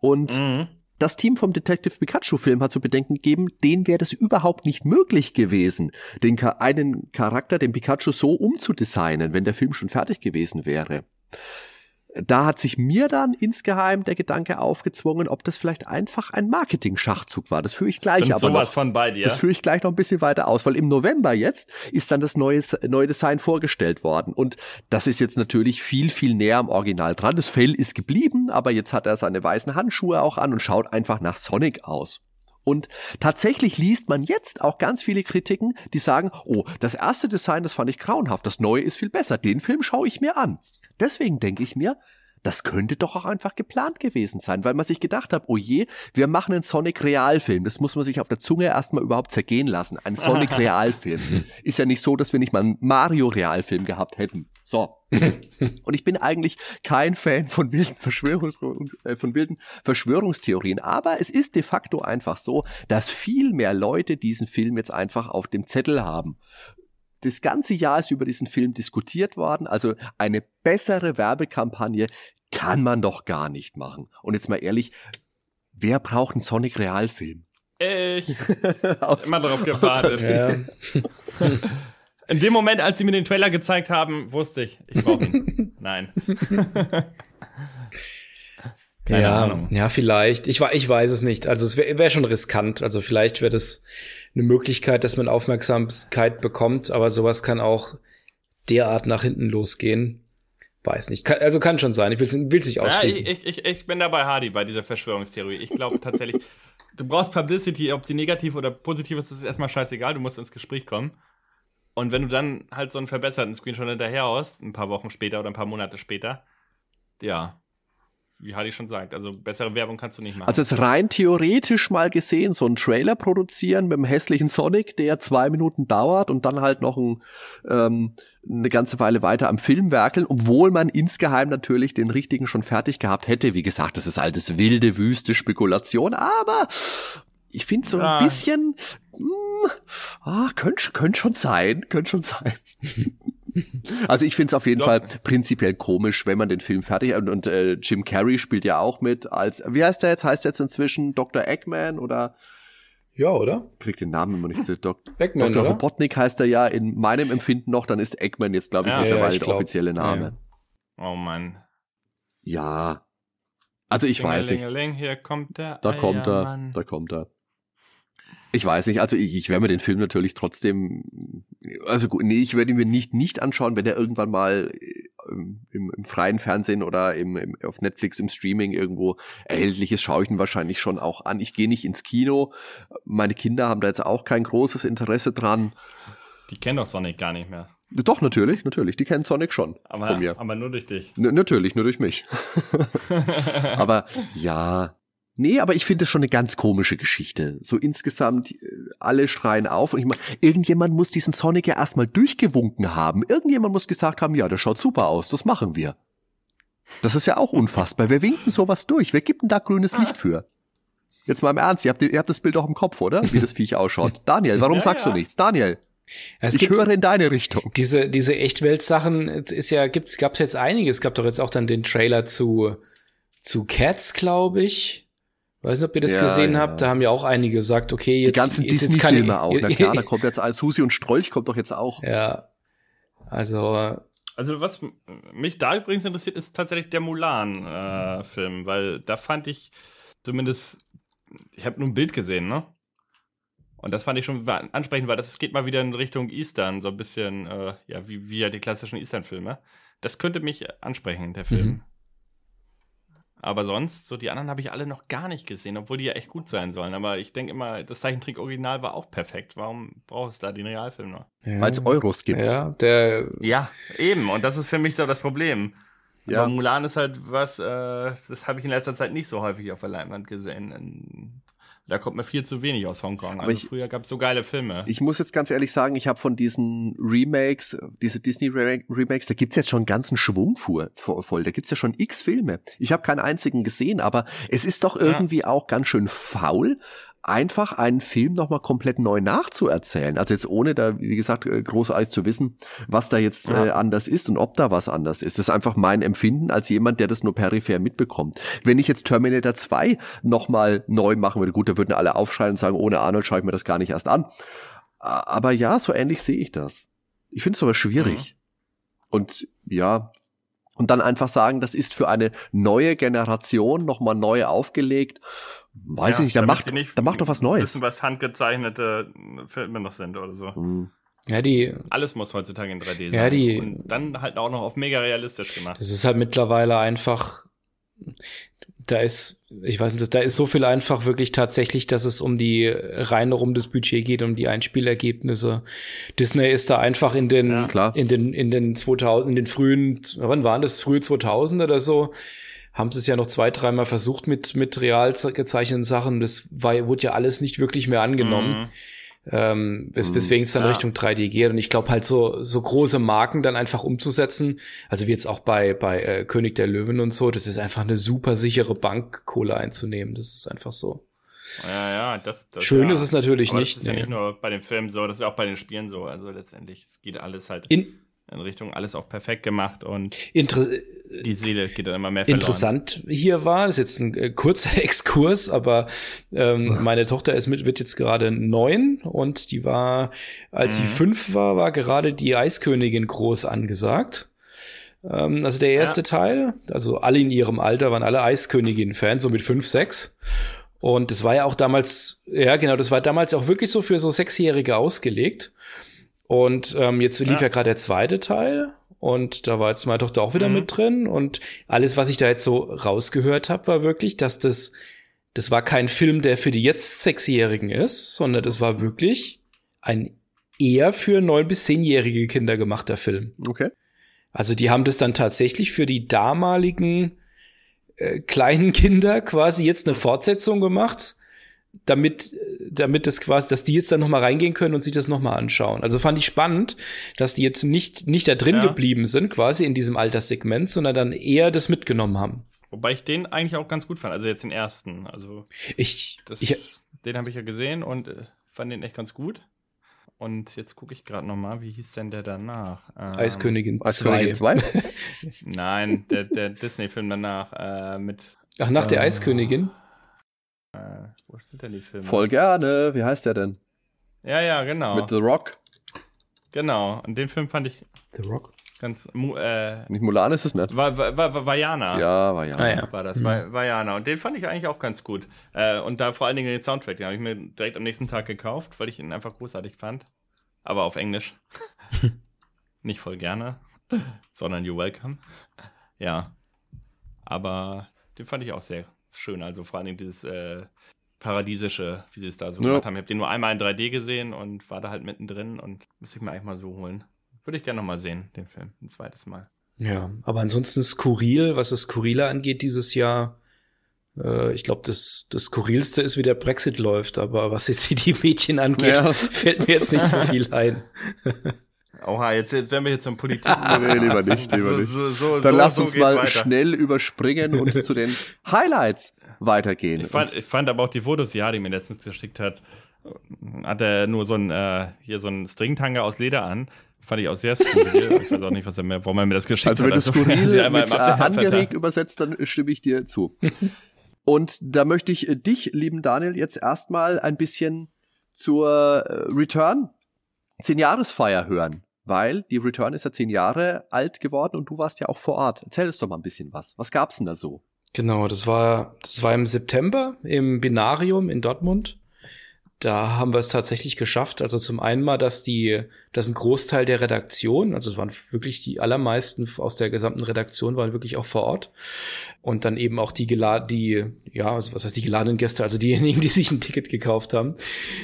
Und Mhm. das Team vom Detective Pikachu-Film hat zu bedenken gegeben, denen wäre das überhaupt nicht möglich gewesen, den Cha- einen Charakter, den Pikachu, so umzudesignen, wenn der Film schon fertig gewesen wäre. Da hat sich mir dann insgeheim der Gedanke aufgezwungen, ob das vielleicht einfach ein Marketing-Schachzug war. Das führe ich gleich Bin aber sowas noch. von bei dir. Das führe ich gleich noch ein bisschen weiter aus, weil im November jetzt ist dann das neue, neue Design vorgestellt worden. Und das ist jetzt natürlich viel, viel näher am Original dran. Das Fell ist geblieben, aber jetzt hat er seine weißen Handschuhe auch an und schaut einfach nach Sonic aus. Und tatsächlich liest man jetzt auch ganz viele Kritiken, die sagen, oh, das erste Design, das fand ich grauenhaft, das neue ist viel besser, den Film schaue ich mir an. Deswegen denke ich mir, das könnte doch auch einfach geplant gewesen sein, weil man sich gedacht hat, oh je, wir machen einen Sonic-Realfilm. Das muss man sich auf der Zunge erstmal überhaupt zergehen lassen. Ein Sonic-Realfilm. Ist ja nicht so, dass wir nicht mal einen Mario-Realfilm gehabt hätten. So. Und ich bin eigentlich kein Fan von wilden, Verschwörungs äh, von wilden Verschwörungstheorien. Aber es ist de facto einfach so, dass viel mehr Leute diesen Film jetzt einfach auf dem Zettel haben. Das ganze Jahr ist über diesen Film diskutiert worden. Also eine bessere Werbekampagne kann man doch gar nicht machen. Und jetzt mal ehrlich, wer braucht einen Sonic Realfilm? Ich Aus- immer darauf gewartet. Ja. In dem Moment, als sie mir den Trailer gezeigt haben, wusste ich, ich brauche ihn. Nein. Keine ja, Ahnung. ja, vielleicht. Ich, ich weiß es nicht. Also es wäre wär schon riskant. Also vielleicht wäre das eine Möglichkeit, dass man Aufmerksamkeit bekommt, aber sowas kann auch derart nach hinten losgehen. Weiß nicht. Kann, also kann schon sein. Ich will es nicht Ja, ausschließen. ich, ich, ich bin dabei Hardy bei dieser Verschwörungstheorie. Ich glaube tatsächlich, du brauchst Publicity, ob sie negativ oder positiv ist, das ist erstmal scheißegal, du musst ins Gespräch kommen. Und wenn du dann halt so einen verbesserten Screenshot hinterher hast, ein paar Wochen später oder ein paar Monate später, ja, wie Hardy schon sagt, also bessere Werbung kannst du nicht machen. Also jetzt rein theoretisch mal gesehen, so einen Trailer produzieren mit einem hässlichen Sonic, der zwei Minuten dauert und dann halt noch ein, ähm, eine ganze Weile weiter am Film werkeln, obwohl man insgeheim natürlich den richtigen schon fertig gehabt hätte. Wie gesagt, das ist altes wilde, wüste Spekulation, aber ich finde so ein Ja. bisschen, mh, ah, könnte könnte schon sein, könnte schon sein. Also ich finde es auf jeden Doch. Fall prinzipiell komisch, wenn man den Film fertig und, und äh, Jim Carrey spielt ja auch mit als wie heißt der jetzt? Heißt der jetzt inzwischen Dr. Eggman oder ja, oder? kriegt den Namen immer nicht so. Dok Eggman, Dr. oder? Robotnik heißt er ja in meinem Empfinden noch, dann ist Eggman jetzt glaube ich Ja, mittlerweile ja, ich der glaub, offizielle Name. ja. oh Mann. Ja. Also ich weiß nicht. Hier kommt der Da kommt er, da kommt er. Ich weiß nicht, also ich, ich werde mir den Film natürlich trotzdem, also gut, nee, ich werde ihn mir nicht, nicht anschauen, wenn er irgendwann mal äh, im, im freien Fernsehen oder im, im, auf Netflix im Streaming irgendwo erhältlich ist, schaue ich ihn wahrscheinlich schon auch an. Ich gehe nicht ins Kino. Meine Kinder haben da jetzt auch kein großes Interesse dran. Die kennen doch Sonic gar nicht mehr. Doch, natürlich, natürlich. Die kennen Sonic schon Aber, von mir. aber nur durch dich. N natürlich, nur durch mich. aber ja. Nee, aber ich finde es schon eine ganz komische Geschichte. So insgesamt, äh, alle schreien auf und ich meine, irgendjemand muss diesen Sonic ja erstmal durchgewunken haben. Irgendjemand muss gesagt haben, ja, das schaut super aus, das machen wir. Das ist ja auch unfassbar. Wir winken sowas durch. Wer gibt denn da grünes Licht für? Jetzt mal im Ernst, ihr habt, ihr habt das Bild auch im Kopf, oder? Wie das Viech ausschaut. Daniel, warum Ja, sagst ja. du nichts? Daniel, Es ich höre in deine Richtung. diese, diese Echtwelt-Sachen, es ist ja, gibt's, gab's jetzt einige. Es gab doch jetzt auch dann den Trailer zu, zu Cats, glaube ich. Weiß nicht, ob ihr das Ja, gesehen ja. habt. Da haben ja auch einige gesagt, okay, jetzt. Die ganzen Disney-Filme auch. Na klar, da kommt jetzt alles. Susi und Strolch kommt doch jetzt auch. Ja. Also, Also was mich da übrigens interessiert, ist tatsächlich der Mulan-Film, weil da fand ich zumindest, ich habe nur ein Bild gesehen, ne? Und das fand ich schon ansprechend, weil das geht mal wieder in Richtung Eastern, so ein bisschen, äh, ja, wie, wie ja die klassischen Eastern-Filme. Das könnte mich ansprechen, der Film. Mhm. Aber sonst, so die anderen habe ich alle noch gar nicht gesehen, obwohl die ja echt gut sein sollen. Aber ich denke immer, das Zeichentrick-Original war auch perfekt. Warum brauchst du da den Realfilm noch? ja. Weil es Euros gibt. Ja, der, Ja, eben. Und das ist für mich so das Problem. Ja. Aber Mulan ist halt was, äh, das habe ich in letzter Zeit nicht so häufig auf der Leinwand gesehen. Da kommt mir viel zu wenig aus Hongkong. Also ich- früher gab es so geile Filme. Ich muss jetzt ganz ehrlich sagen, ich habe von diesen Remakes, diese Disney-Remakes, da gibt's jetzt schon einen ganzen Schwung voll. Da gibt's ja schon x Filme. Ich habe keinen einzigen gesehen, aber es ist doch irgendwie auch ganz schön faul, einfach einen Film nochmal komplett neu nachzuerzählen. Also jetzt ohne da, wie gesagt, äh, großartig zu wissen, was da jetzt Ja. äh, anders ist und ob da was anders ist. Das ist einfach mein Empfinden als jemand, der das nur peripher mitbekommt. Wenn ich jetzt Terminator 2 nochmal neu machen würde, gut, da würden alle aufschreien und sagen, ohne Arnold schaue ich mir das gar nicht erst an. Aber ja, so ähnlich sehe ich das. Ich finde es aber schwierig. Und ja, und dann einfach sagen, das ist für eine neue Generation nochmal neu aufgelegt. Weiß Ja, ich nicht, da damit macht, nicht da macht doch was Neues. Wissen, was handgezeichnete Filme noch sind oder so. Hm. ja, die, Alles muss heutzutage in 3D sein. Ja, die- Und dann halt auch noch auf mega realistisch gemacht. Das ist halt mittlerweile einfach, da ist, ich weiß nicht, da ist so viel einfach wirklich tatsächlich, dass es um die rein um das Budget geht, um die Einspielergebnisse. Disney ist da einfach in den, Ja. Klar. in den, in den 2000, in den frühen, wann waren das? Frühe 2000 oder so? Haben sie es ja noch zwei, dreimal versucht mit, mit real ze- gezeichneten Sachen. Das war, wurde ja alles nicht wirklich mehr angenommen. Mhm. Ähm, wes Mhm. weswegen es dann Ja. Richtung 3D geht. Und ich glaube halt so, so große Marken dann einfach umzusetzen, also wie jetzt auch bei, bei äh, König der Löwen und so, das ist einfach eine super sichere Bank, Kohle einzunehmen. Das ist einfach so. Ja, ja, das, das Schön ja. ist es natürlich Aber nicht. Das ist ja nee. nicht nur bei den Filmen so, das ist auch bei den Spielen so. Also letztendlich, es geht alles halt In, in Richtung alles auch perfekt gemacht und inter die Seele geht dann immer mehr verloren. interessant hier war, das ist jetzt ein äh, kurzer Exkurs, aber ähm, meine Tochter ist mit, wird jetzt gerade neun und die war, als sie Mhm. fünf war, war gerade die Eiskönigin groß angesagt. Ähm, also der erste Ja. Teil, also alle in ihrem Alter waren alle Eiskönigin-Fans, so mit fünf, sechs. Und das war ja auch damals, ja genau, das war damals auch wirklich so für so Sechsjährige ausgelegt. Und ähm, jetzt lief ja, Ja. gerade der zweite Teil und da war jetzt meine Tochter auch wieder Mhm. mit drin und alles, was ich da jetzt so rausgehört habe, war wirklich, dass das das war kein Film, der für die jetzt Sechsjährigen ist, sondern das war wirklich ein eher für neun bis zehnjährige Kinder gemachter Film. Okay. Also die haben das dann tatsächlich für die damaligen äh, kleinen Kinder quasi jetzt eine Fortsetzung gemacht, damit, damit das quasi, dass die jetzt dann noch mal reingehen können und sich das noch mal anschauen. Also fand ich spannend, dass die jetzt nicht nicht da drin Ja. geblieben sind, quasi in diesem Alterssegment, sondern dann eher das mitgenommen haben. Wobei ich den eigentlich auch ganz gut fand. Also jetzt den ersten. Also Ich, das, ich den habe ich ja gesehen und äh, fand den echt ganz gut. Und jetzt gucke ich gerade noch mal, wie hieß denn der danach? Ähm, Eiskönigin Als 2. Königin 2? Nein, der, der Disney-Film danach äh, mit. Ach, nach der Äh, Eiskönigin? Äh, wo sind denn die Filme? Voll gerne. Wie heißt der denn? Ja, ja, genau. Mit The Rock. genau. Und den Film fand ich The Rock. ganz. Äh, Nicht Mulan ist es nicht. war, war, war, war Vajana. Ja, ja. Ah, ja. War das, Mhm. Vajana. Und den fand ich eigentlich auch ganz gut. Äh, und da vor allen Dingen den Soundtrack, den habe ich mir direkt am nächsten Tag gekauft, weil ich ihn einfach großartig fand. Aber auf Englisch. Nicht voll gerne, sondern You're Welcome. Ja. Aber den fand ich auch sehr schön. Also vor allen Dingen dieses äh, Paradiesische, wie sie es da so Ja. gemacht haben. Ich habe den nur einmal in 3D gesehen und war da halt mittendrin und müsste ich mir eigentlich mal so holen. Würde ich gerne noch mal sehen, den Film, ein zweites Mal. Ja, aber ansonsten skurril, was das Skurrile angeht dieses Jahr. Äh, ich glaube, das, das Skurrilste ist, wie der Brexit läuft, aber was jetzt die Mädchen angeht, Ja. fällt mir jetzt nicht so viel ein. Oha, jetzt, jetzt werden wir hier zum Politik. Nee, lieber nicht, lieber nicht. So, so, Dann so, lass uns mal weiter. schnell überspringen und zu den Highlights weitergehen. Ich fand, ich fand aber auch die Fotos, die Hardy mir letztens geschickt hat, hat er nur so ein, äh, hier so ein Stringtanger aus Leder an. Fand ich auch sehr skurril. ich weiß auch nicht, was er mir, warum er mir das geschickt also, hat. Also wenn du skurril mit äh, angeregt übersetzt, dann stimme ich dir zu. Und da möchte ich äh, dich, lieben Daniel, jetzt erstmal ein bisschen zur äh, Return zehn Jahresfeier hören, weil die Return ist ja zehn Jahre alt geworden und du warst ja auch vor Ort. Erzähl uns doch mal ein bisschen was. Was gab's denn da so? Genau, das war das war im September im Binarium in Dortmund da haben wir es tatsächlich geschafft. Also zum einen mal, dass die, dass ein Großteil der Redaktion, also es waren wirklich die allermeisten aus der gesamten Redaktion waren wirklich auch vor Ort. Und dann eben auch die geladen, die, ja, also was heißt die geladenen Gäste, also diejenigen, die sich ein Ticket gekauft haben,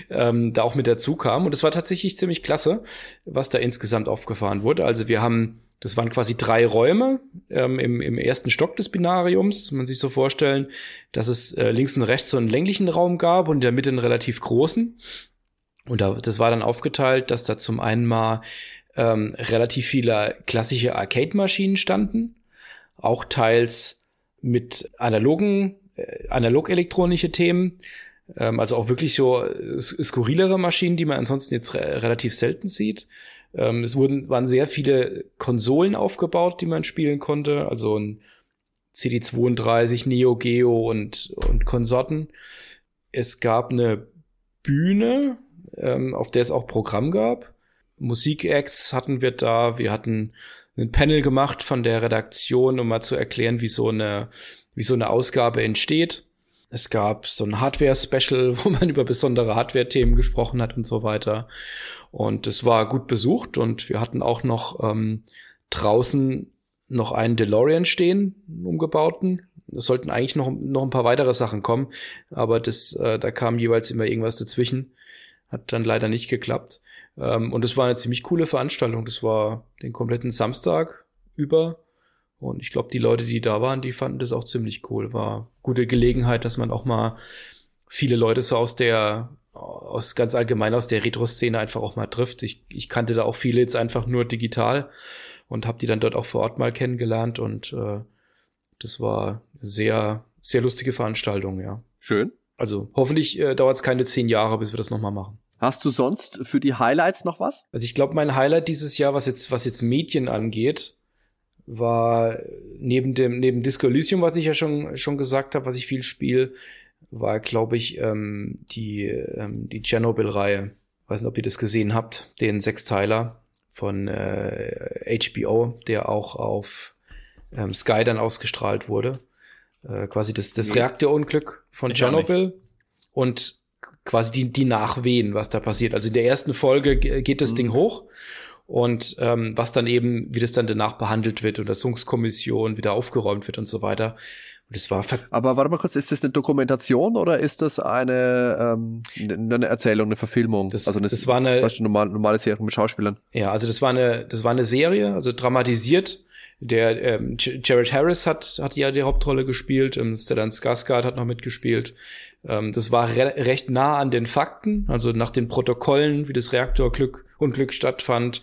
ähm, da auch mit dazu kamen. Und es war tatsächlich ziemlich klasse, was da insgesamt aufgefahren wurde. Also wir haben das waren quasi drei Räume ähm, im, im ersten Stock des Binariums. Man sich so vorstellen, dass es äh, links und rechts so einen länglichen Raum gab und in der Mitte einen relativ großen. Und da, das war dann aufgeteilt, dass da zum einen mal ähm, relativ viele klassische Arcade-Maschinen standen, auch teils mit analogen, äh, analog-elektronische Themen, ähm, also auch wirklich so äh, skurrilere Maschinen, die man ansonsten jetzt re relativ selten sieht. Ähm, es wurden, waren sehr viele Konsolen aufgebaut, die man spielen konnte, also ein CD32, Neo Geo und, und Konsorten. Es gab eine Bühne, ähm, auf der es auch Programm gab. Musikacts hatten wir da. Wir hatten ein Panel gemacht von der Redaktion, um mal zu erklären, wie so eine, wie so eine Ausgabe entsteht. Es gab so ein Hardware-Special, wo man über besondere Hardware-Themen gesprochen hat und so weiter. Und es war gut besucht und wir hatten auch noch ähm, draußen noch einen DeLorean stehen, umgebauten. Es sollten eigentlich noch, noch ein paar weitere Sachen kommen, aber das, äh, da kam jeweils immer irgendwas dazwischen. Hat dann leider nicht geklappt. Ähm, und es war eine ziemlich coole Veranstaltung. Das war den kompletten Samstag über und ich glaube, die Leute, die da waren, die fanden das auch ziemlich cool. War gute Gelegenheit, dass man auch mal viele Leute so aus der, aus ganz allgemein aus der Retro-Szene einfach auch mal trifft. Ich, ich kannte da auch viele jetzt einfach nur digital und habe die dann dort auch vor Ort mal kennengelernt und äh, das war sehr, sehr lustige Veranstaltung, ja. Schön. Also hoffentlich äh, dauert es keine zehn Jahre, bis wir das nochmal machen. Hast du sonst für die Highlights noch was? Also ich glaube, mein Highlight dieses Jahr, was jetzt, was jetzt Medien angeht, war neben dem neben Disco Elysium, was ich ja schon schon gesagt habe, was ich viel spiele, war glaube ich ähm, die ähm, die Chernobyl-Reihe. Weiß nicht, ob ihr das gesehen habt, den Sechsteiler von äh, HBO, der auch auf ähm, Sky dann ausgestrahlt wurde. Äh, quasi das das Reaktorunglück von Tschernobyl und quasi die die Nachwehen, was da passiert. Also in der ersten Folge geht das mhm. Ding hoch und ähm, was dann eben, wie das dann danach behandelt wird, Untersuchungskommission wieder aufgeräumt wird und so weiter. Und das war Aber warte mal kurz, ist das eine Dokumentation oder ist das eine, ähm, eine Erzählung, eine Verfilmung? Das, also eine, das war eine weißt du, normale, normale Serie mit Schauspielern. Ja, also das war eine, das war eine Serie, also dramatisiert. Der ähm, Jared Harris hat hat ja die Hauptrolle gespielt, ähm, Stellan Skarsgård hat noch mitgespielt. Ähm, das war re recht nah an den Fakten, also nach den Protokollen, wie das Reaktorglück Unglück stattfand,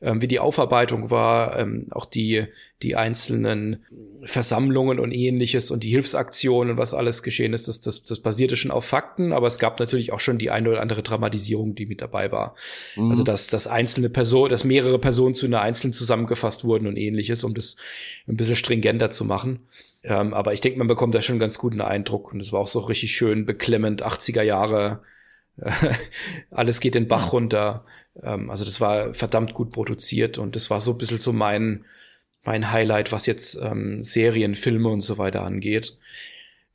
ähm, wie die Aufarbeitung war, ähm, auch die, die einzelnen Versammlungen und ähnliches und die Hilfsaktionen, was alles geschehen ist, das, das, das basierte schon auf Fakten, aber es gab natürlich auch schon die eine oder andere Dramatisierung, die mit dabei war. Mhm. Also dass, dass einzelne Personen, dass mehrere Personen zu einer einzelnen zusammengefasst wurden und ähnliches, um das ein bisschen stringenter zu machen. Ähm, aber ich denke, man bekommt da schon einen ganz guten Eindruck. Und es war auch so richtig schön beklemmend, 80er Jahre. alles geht den Bach runter. Ähm, also das war verdammt gut produziert und das war so ein bisschen so mein, mein Highlight, was jetzt ähm, Serien, Filme und so weiter angeht.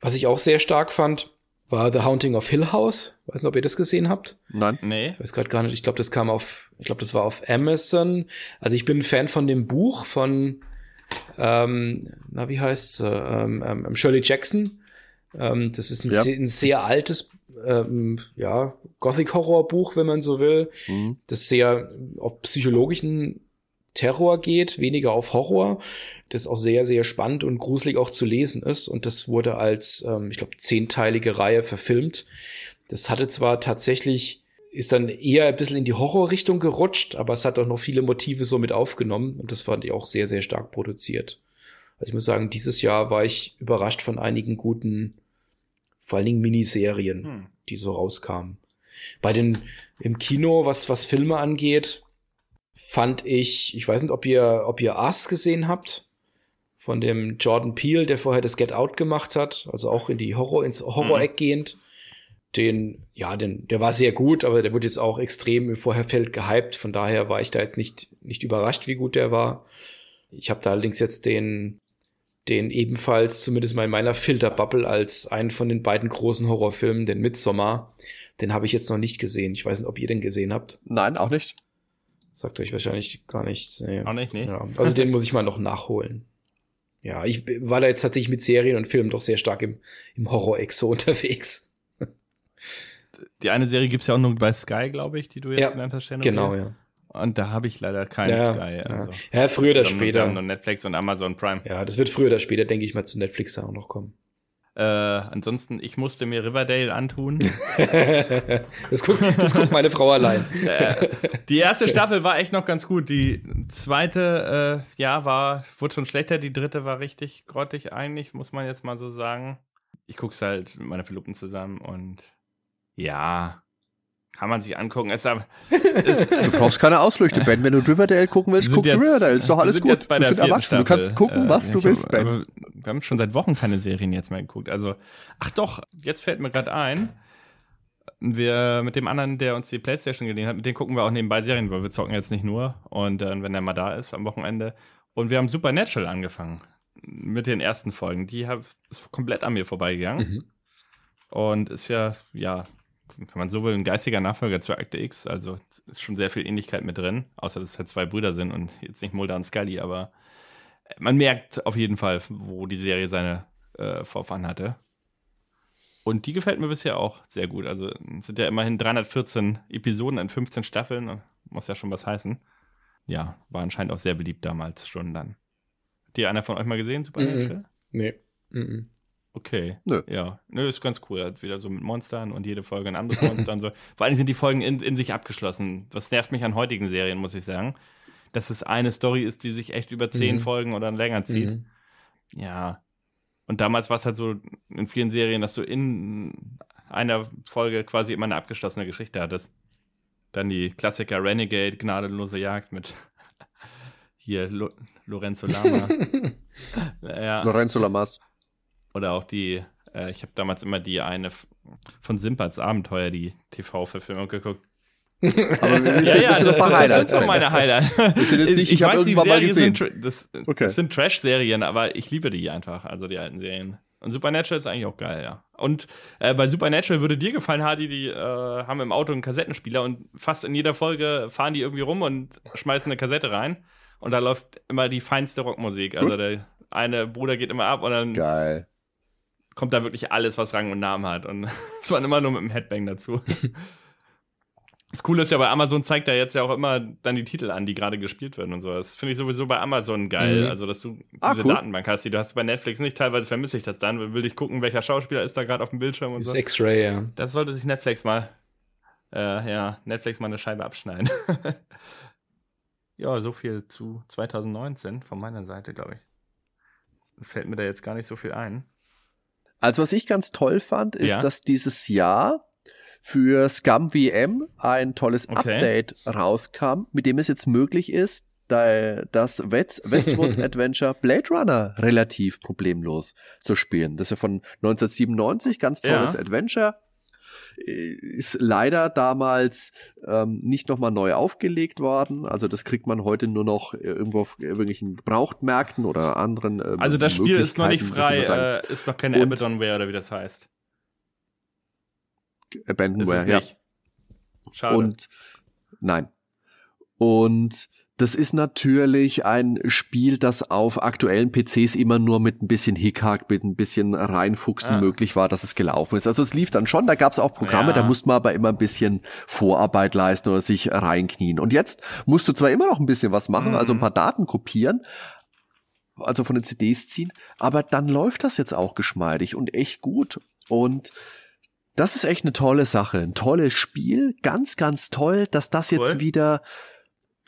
Was ich auch sehr stark fand, war The Haunting of Hill House. Weiß nicht, ob ihr das gesehen habt. Nein. Nee. Ich weiß gerade gar nicht. Ich glaube, das kam auf, ich glaube, das war auf Amazon. Also ich bin ein Fan von dem Buch von ähm, na, wie heißt's? Ähm, ähm, Shirley Jackson. Ähm, das ist ein, ja. sehr, ein sehr altes, ähm, ja, Gothic-Horror-Buch, wenn man so will, mhm. das sehr auf psychologischen Terror geht, weniger auf Horror, das auch sehr, sehr spannend und gruselig auch zu lesen ist. Und das wurde als, ähm, ich glaube, zehnteilige Reihe verfilmt. Das hatte zwar tatsächlich ist dann eher ein bisschen in die Horrorrichtung gerutscht, aber es hat auch noch viele Motive so mit aufgenommen und das fand ich auch sehr, sehr stark produziert. Also ich muss sagen, dieses Jahr war ich überrascht von einigen guten, vor allen Dingen Miniserien, hm. die so rauskamen. Bei den, im Kino, was, was Filme angeht, fand ich, ich weiß nicht, ob ihr, ob ihr Us gesehen habt, von dem Jordan Peele, der vorher das Get Out gemacht hat, also auch in die Horror, ins Horror-Eck mhm. gehend. Den, ja, den, der war sehr gut, aber der wurde jetzt auch extrem im Vorherfeld gehypt. Von daher war ich da jetzt nicht, nicht überrascht, wie gut der war. Ich habe da allerdings jetzt den, den ebenfalls, zumindest mal in meiner Filterbubble, als einen von den beiden großen Horrorfilmen, den Midsommar, den habe ich jetzt noch nicht gesehen. Ich weiß nicht, ob ihr den gesehen habt. Nein, auch nicht. Sagt euch wahrscheinlich gar nichts. Nee. Auch nicht, nee. Ja, also den muss ich mal noch nachholen. Ja, ich war da jetzt tatsächlich mit Serien und Filmen doch sehr stark im, im Horror-Exo unterwegs. Die eine Serie gibt's ja auch nur bei Sky, glaube ich, die du jetzt ja, genannt hast, Shannon. Genau, ja. Und da habe ich leider keinen ja, Sky. Also. Ja. ja, früher oder später. Und Netflix und Amazon Prime. Ja, das wird früher oder später, denke ich mal, zu Netflix auch noch kommen. Äh, ansonsten, ich musste mir Riverdale antun. das, guckt, das guckt meine Frau allein. Äh, die erste Staffel war echt noch ganz gut. Die zweite, äh, ja, war, wurde schon schlechter. Die dritte war richtig grottig eigentlich, muss man jetzt mal so sagen. Ich guck's halt mit meiner Verlobten zusammen und ja, kann man sich angucken. Es, es, du brauchst keine Ausflüchte, Ben. Wenn du Riverdale gucken willst, guck jetzt, Riverdale. Ist doch alles gut. Wir sind erwachsen. Staffel. Du kannst gucken, was äh, du willst, Ben. wir haben schon seit Wochen keine Serien jetzt mehr geguckt. Also, ach doch, jetzt fällt mir gerade ein. Wir mit dem anderen, der uns die Playstation geliehen hat, mit dem gucken wir auch nebenbei Serien, weil wir zocken jetzt nicht nur. Und äh, wenn er mal da ist am Wochenende. Und wir haben Supernatural angefangen. Mit den ersten Folgen. Die hab, ist komplett an mir vorbeigegangen. Mhm. Und ist ja, ja, wenn man so will, ein geistiger Nachfolger zu Akte X. Also ist schon sehr viel Ähnlichkeit mit drin, außer dass es halt zwei Brüder sind und jetzt nicht Mulder und Scully, aber man merkt auf jeden Fall, wo die Serie seine äh, Vorfahren hatte. Und die gefällt mir bisher auch sehr gut. Also es sind ja immerhin 314 Episoden in 15 Staffeln, muss ja schon was heißen. Ja, war anscheinend auch sehr beliebt damals schon dann. Hat die einer von euch mal gesehen, Supernatural? Mm -mm. Nee. Mm Okay. Nö. Ja. Nö, ist ganz cool. Hat wieder so mit Monstern und jede Folge ein anderes Monster und so. Vor allem sind die Folgen in, in sich abgeschlossen. Das nervt mich an heutigen Serien, muss ich sagen. Dass es eine Story ist, die sich echt über zehn mhm. Folgen oder länger zieht. Mhm. Ja. Und damals war es halt so in vielen Serien, dass du in einer Folge quasi immer eine abgeschlossene Geschichte hattest. Dann die Klassiker Renegade, Gnadenlose Jagd mit hier Lo Lorenzo Lama. ja. Lorenzo Lamas. Oder auch die, äh, ich habe damals immer die eine von Simperts Abenteuer, die TV-Verfilmung geguckt. Aber wir sind, ja, ja, das sind meine Highlights. Das sind jetzt nicht, ich, ich weiß, irgendwann mal gesehen. Sind, das, okay. das sind Trash-Serien, aber ich liebe die einfach, also die alten Serien. Und Supernatural ist eigentlich auch geil, ja. Und äh, bei Supernatural würde dir gefallen, Hardy, die äh, haben im Auto einen Kassettenspieler und fast in jeder Folge fahren die irgendwie rum und schmeißen eine Kassette rein. Und da läuft immer die feinste Rockmusik. Also der eine Bruder geht immer ab und dann Geil kommt da wirklich alles, was Rang und Namen hat. Und es war immer nur mit dem Headbang dazu. Das Coole ist ja, bei Amazon zeigt er jetzt ja auch immer dann die Titel an, die gerade gespielt werden und so. Das finde ich sowieso bei Amazon geil. Mhm. Also, dass du ah, diese ah, cool. Datenbank hast, die du hast bei Netflix nicht. Teilweise vermisse ich das dann. Will ich gucken, welcher Schauspieler ist da gerade auf dem Bildschirm und das so. X-Ray, ja. Das sollte sich Netflix mal, äh, ja, Netflix mal eine Scheibe abschneiden. ja, so viel zu 2019 von meiner Seite, glaube ich. Es fällt mir da jetzt gar nicht so viel ein. Also was ich ganz toll fand, ist, ja? dass dieses Jahr für Scum VM ein tolles okay. Update rauskam, mit dem es jetzt möglich ist, das Westwood Adventure Blade Runner relativ problemlos zu spielen. Das ist ja von 1997, ganz tolles ja. Adventure ist leider damals ähm, nicht nochmal neu aufgelegt worden. Also das kriegt man heute nur noch irgendwo auf irgendwelchen Gebrauchtmärkten oder anderen. Ähm, also das Spiel ist noch nicht frei, äh, ist noch keine Abandonware oder wie das heißt. Abandonware, ja. Schade. Und nein. Und das ist natürlich ein Spiel, das auf aktuellen PCs immer nur mit ein bisschen Hickhack, mit ein bisschen reinfuchsen ah. möglich war, dass es gelaufen ist. Also es lief dann schon, da gab es auch Programme, ja. da musste man aber immer ein bisschen Vorarbeit leisten oder sich reinknien. Und jetzt musst du zwar immer noch ein bisschen was machen, mhm. also ein mhm. paar Daten kopieren, also von den CDs ziehen, aber dann läuft das jetzt auch geschmeidig und echt gut. Und das ist echt eine tolle Sache, ein tolles Spiel, ganz, ganz toll, dass das jetzt cool. wieder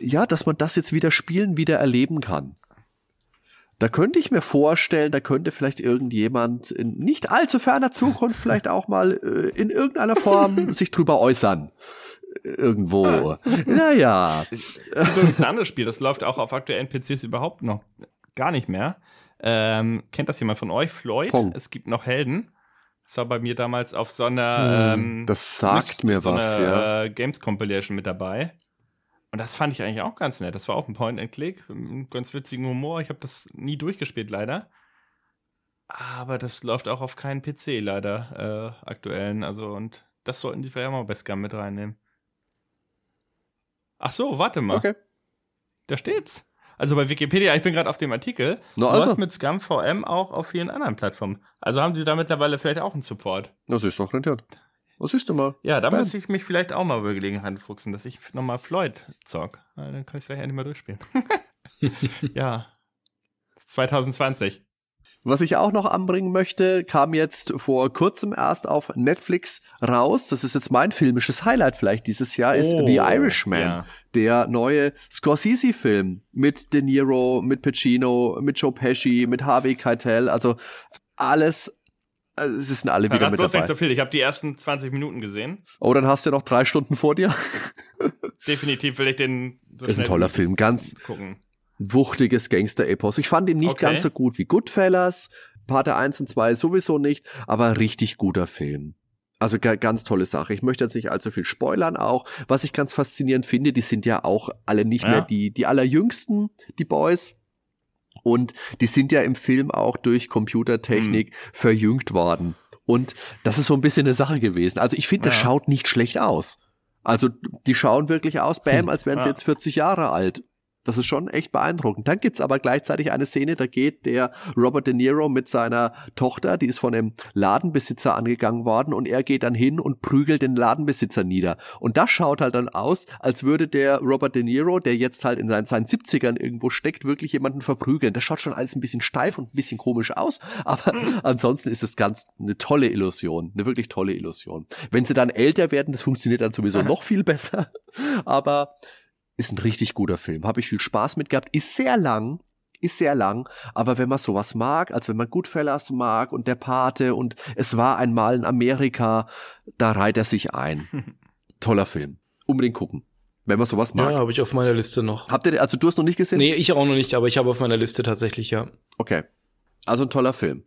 ja, dass man das jetzt wieder spielen, wieder erleben kann. Da könnte ich mir vorstellen, da könnte vielleicht irgendjemand in nicht allzu ferner Zukunft vielleicht auch mal äh, in irgendeiner Form sich drüber äußern. irgendwo. naja. Das ist übrigens ein anderes Spiel, das läuft auch auf aktuellen PCs überhaupt noch gar nicht mehr. Ähm, kennt das jemand von euch? Floyd? Pong. Es gibt noch Helden. Das war bei mir damals auf so einer ähm, Das sagt mir so was, einer, ja. äh, Games Compilation mit dabei. Und das fand ich eigentlich auch ganz nett. Das war auch ein Point-and-Click, ganz witzigen Humor. Ich habe das nie durchgespielt, leider. Aber das läuft auch auf keinen PC, leider, äh, aktuellen. Also, und das sollten die vielleicht auch mal bei Scum mit reinnehmen. Ach so, warte mal. Okay. Da steht's. Also bei Wikipedia, ich bin gerade auf dem Artikel, Na also. läuft mit Scum VM auch auf vielen anderen Plattformen. Also haben sie da mittlerweile vielleicht auch einen Support. Das ist doch rentiert. Was ist denn mal? Ja, da Bam. muss ich mich vielleicht auch mal über Gelegenheit fuchsen, dass ich nochmal Floyd zock. Dann kann ich vielleicht endlich mal durchspielen. ja. 2020. Was ich auch noch anbringen möchte, kam jetzt vor kurzem erst auf Netflix raus. Das ist jetzt mein filmisches Highlight vielleicht dieses Jahr, ist Oh, The Irishman. ja. Der neue Scorsese-Film mit De Niro, mit Pacino, mit Joe Pesci, mit Harvey Keitel. Also alles, also es sind alle wieder mit bloß nicht dabei. so viel. Ich habe die ersten 20 Minuten gesehen. Oh, dann hast du noch drei Stunden vor dir. Definitiv will ich den so ist ein toller Film, ganz gucken. wuchtiges Gangster-Epos. Ich fand ihn nicht Okay. ganz so gut wie Goodfellas, Pate 1 und 2 sowieso nicht, aber richtig guter Film. Also ga- ganz tolle Sache. Ich möchte jetzt nicht allzu viel spoilern auch. Was ich ganz faszinierend finde, die sind ja auch alle nicht Ja. mehr die, die allerjüngsten, die Boys. Und die sind ja im Film auch durch Computertechnik Hm. verjüngt worden. Und das ist so ein bisschen eine Sache gewesen. Also ich finde, das Ja. schaut nicht schlecht aus. Also die schauen wirklich aus, bam, als wären sie Ja. jetzt 40 Jahre alt. Das ist schon echt beeindruckend. Dann gibt's aber gleichzeitig eine Szene, da geht der Robert De Niro mit seiner Tochter, die ist von einem Ladenbesitzer angegangen worden und er geht dann hin und prügelt den Ladenbesitzer nieder. Und das schaut halt dann aus, als würde der Robert De Niro, der jetzt halt in seinen, seinen 70ern irgendwo steckt, wirklich jemanden verprügeln. Das schaut schon alles ein bisschen steif und ein bisschen komisch aus, aber ansonsten ist es ganz eine tolle Illusion, eine wirklich tolle Illusion. Wenn sie dann älter werden, das funktioniert dann sowieso noch viel besser, aber ist ein richtig guter Film. Habe ich viel Spaß mit gehabt. Ist sehr lang, ist sehr lang, aber wenn man sowas mag, als wenn man Goodfellas mag und der Pate und es war einmal in Amerika, da reiht er sich ein. Toller Film. Unbedingt gucken. Wenn man sowas mag. Ja, habe ich auf meiner Liste noch. Habt ihr, also du hast noch nicht gesehen? Nee, ich auch noch nicht, aber ich habe auf meiner Liste tatsächlich, ja. Okay. Also ein toller Film.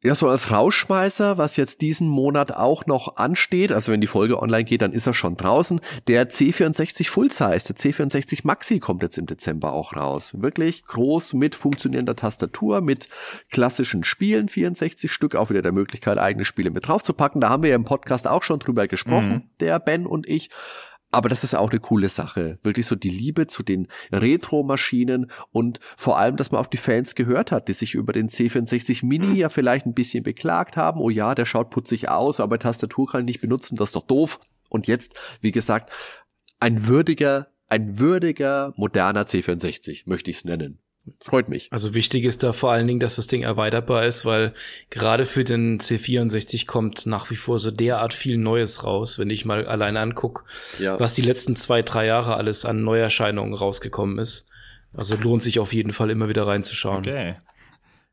Ja, so als Rausschmeißer, was jetzt diesen Monat auch noch ansteht, also wenn die Folge online geht, dann ist er schon draußen. Der C64 Full Size, der C64 Maxi kommt jetzt im Dezember auch raus. Wirklich groß mit funktionierender Tastatur, mit klassischen Spielen, 64 Stück, auch wieder der Möglichkeit, eigene Spiele mit draufzupacken. Da haben wir ja im Podcast auch schon drüber gesprochen, Mhm. der Ben und ich. Aber das ist auch eine coole Sache. Wirklich so die Liebe zu den Retro-Maschinen und vor allem, dass man auf die Fans gehört hat, die sich über den C64 Mini ja vielleicht ein bisschen beklagt haben. Oh ja, der schaut putzig aus, aber Tastatur kann ich nicht benutzen, das ist doch doof. Und jetzt, wie gesagt, ein würdiger, ein würdiger, moderner C64, möchte ich es nennen. Freut mich. Also wichtig ist da vor allen Dingen, dass das Ding erweiterbar ist, weil gerade für den C64 kommt nach wie vor so derart viel Neues raus, wenn ich mal alleine anguck, Ja. was die letzten zwei, drei Jahre alles an Neuerscheinungen rausgekommen ist. Also lohnt sich auf jeden Fall immer wieder reinzuschauen. Okay.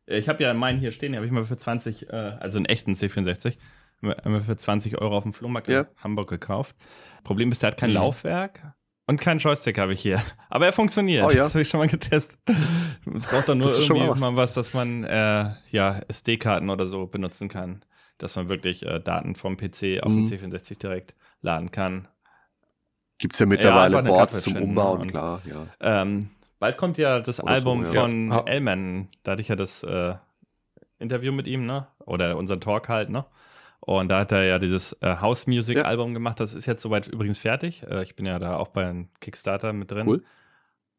Ich habe ja meinen hier stehen, den habe ich mal für 20, äh, also einen echten C64, haben wir für 20 Euro auf dem Flohmarkt Ja. in Hamburg gekauft. Problem ist, der hat kein Mhm. Laufwerk und keinen Joystick habe ich hier. Aber er funktioniert. Oh ja. Das habe ich schon mal getestet. Es braucht dann nur irgendwie mal was. mal was, dass man äh, ja SD-Karten oder so benutzen kann. Dass man wirklich äh, Daten vom PC auf Mhm. den C64 direkt laden kann. Gibt's ja mittlerweile eine Boards zum hin, Umbauen, und- klar, ja. Ähm, bald kommt ja das Oder so, Album ja. von Ja. Elman. Da hatte ich ja das äh, Interview mit ihm, ne? Oder unseren Talk halt, ne? Und da hat er ja dieses äh, House Music Ja. Album gemacht. Das ist jetzt soweit übrigens fertig. Äh, ich bin ja da auch bei Kickstarter mit drin. Cool.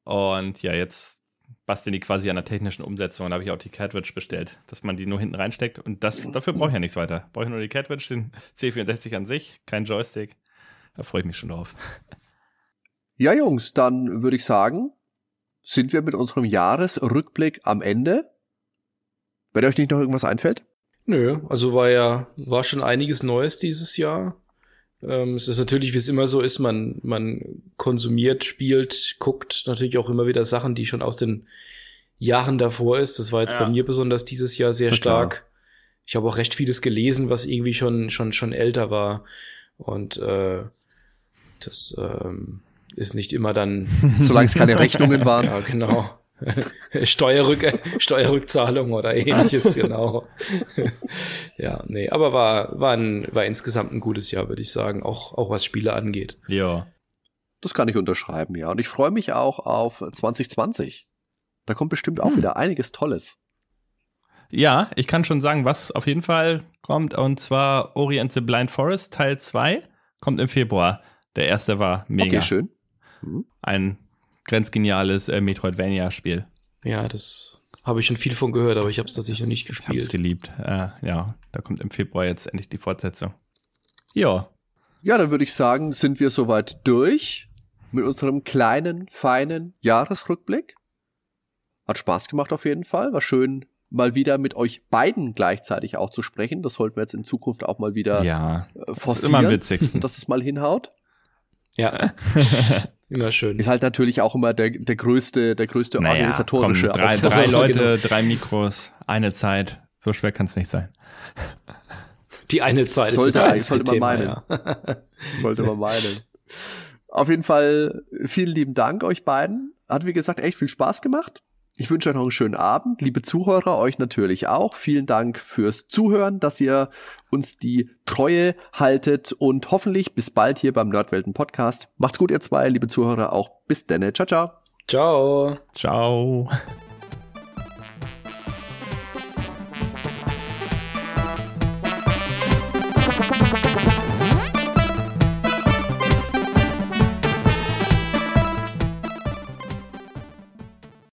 Und ja, jetzt basteln die quasi an der technischen Umsetzung. Da habe ich auch die Cartridge bestellt, dass man die nur hinten reinsteckt. Und das, dafür brauche ich ja nichts weiter. Brauche ich nur die Cartridge, den C64 an sich, kein Joystick. Da freue ich mich schon drauf. Ja, Jungs, dann würde ich sagen, sind wir mit unserem Jahresrückblick am Ende. Wenn euch nicht noch irgendwas einfällt? Nö, also war ja, war schon einiges Neues dieses Jahr. Ähm, es ist natürlich, wie es immer so ist, man, man konsumiert, spielt, guckt natürlich auch immer wieder Sachen, die schon aus den Jahren davor ist. Das war jetzt Ja. bei mir besonders dieses Jahr sehr Na klar. stark. Ich habe auch recht vieles gelesen, was irgendwie schon, schon, schon älter war. Und äh, das ähm, ist nicht immer dann. Solange es keine Rechnungen waren. Ja, genau. Steuerrück Steuerrückzahlung oder ähnliches, genau. ja, nee, aber war, war, ein, war insgesamt ein gutes Jahr, würde ich sagen, auch, auch was Spiele angeht. Ja. Das kann ich unterschreiben, ja. Und ich freue mich auch auf 2020. Da kommt bestimmt auch hm. wieder einiges Tolles. Ja, ich kann schon sagen, was auf jeden Fall kommt. Und zwar Orient the Blind Forest Teil 2 kommt im Februar. Der erste war mega. Okay, schön. Mhm. Ein grenzgeniales äh, Metroidvania-Spiel. Ja, das habe ich schon viel von gehört, aber ich habe es tatsächlich noch nicht gespielt. Ich habe es geliebt. Äh, ja, da kommt im Februar jetzt endlich die Fortsetzung. Ja. Ja, dann würde ich sagen, sind wir soweit durch mit unserem kleinen, feinen Jahresrückblick. Hat Spaß gemacht auf jeden Fall. War schön, mal wieder mit euch beiden gleichzeitig auch zu sprechen. Das sollten wir jetzt in Zukunft auch mal wieder ja, forcieren, äh, das ist immer am witzigsten. dass es mal hinhaut. Ja. immer schön. Ist halt natürlich auch immer der, der größte, der größte naja, organisatorische komm, drei, drei Leute, drei Mikros, eine Zeit. So schwer kann es nicht sein. Die eine Zeit sollte, ist das sollte man meinen. Ja. sollte man meinen. Auf jeden Fall vielen lieben Dank euch beiden. Hat wie gesagt echt viel Spaß gemacht. Ich wünsche euch noch einen schönen Abend. Liebe Zuhörer, euch natürlich auch. Vielen Dank fürs Zuhören, dass ihr uns die Treue haltet und hoffentlich bis bald hier beim Nerdwelten Podcast. Macht's gut, ihr zwei, liebe Zuhörer, auch bis dann. Ciao, ciao. Ciao. Ciao.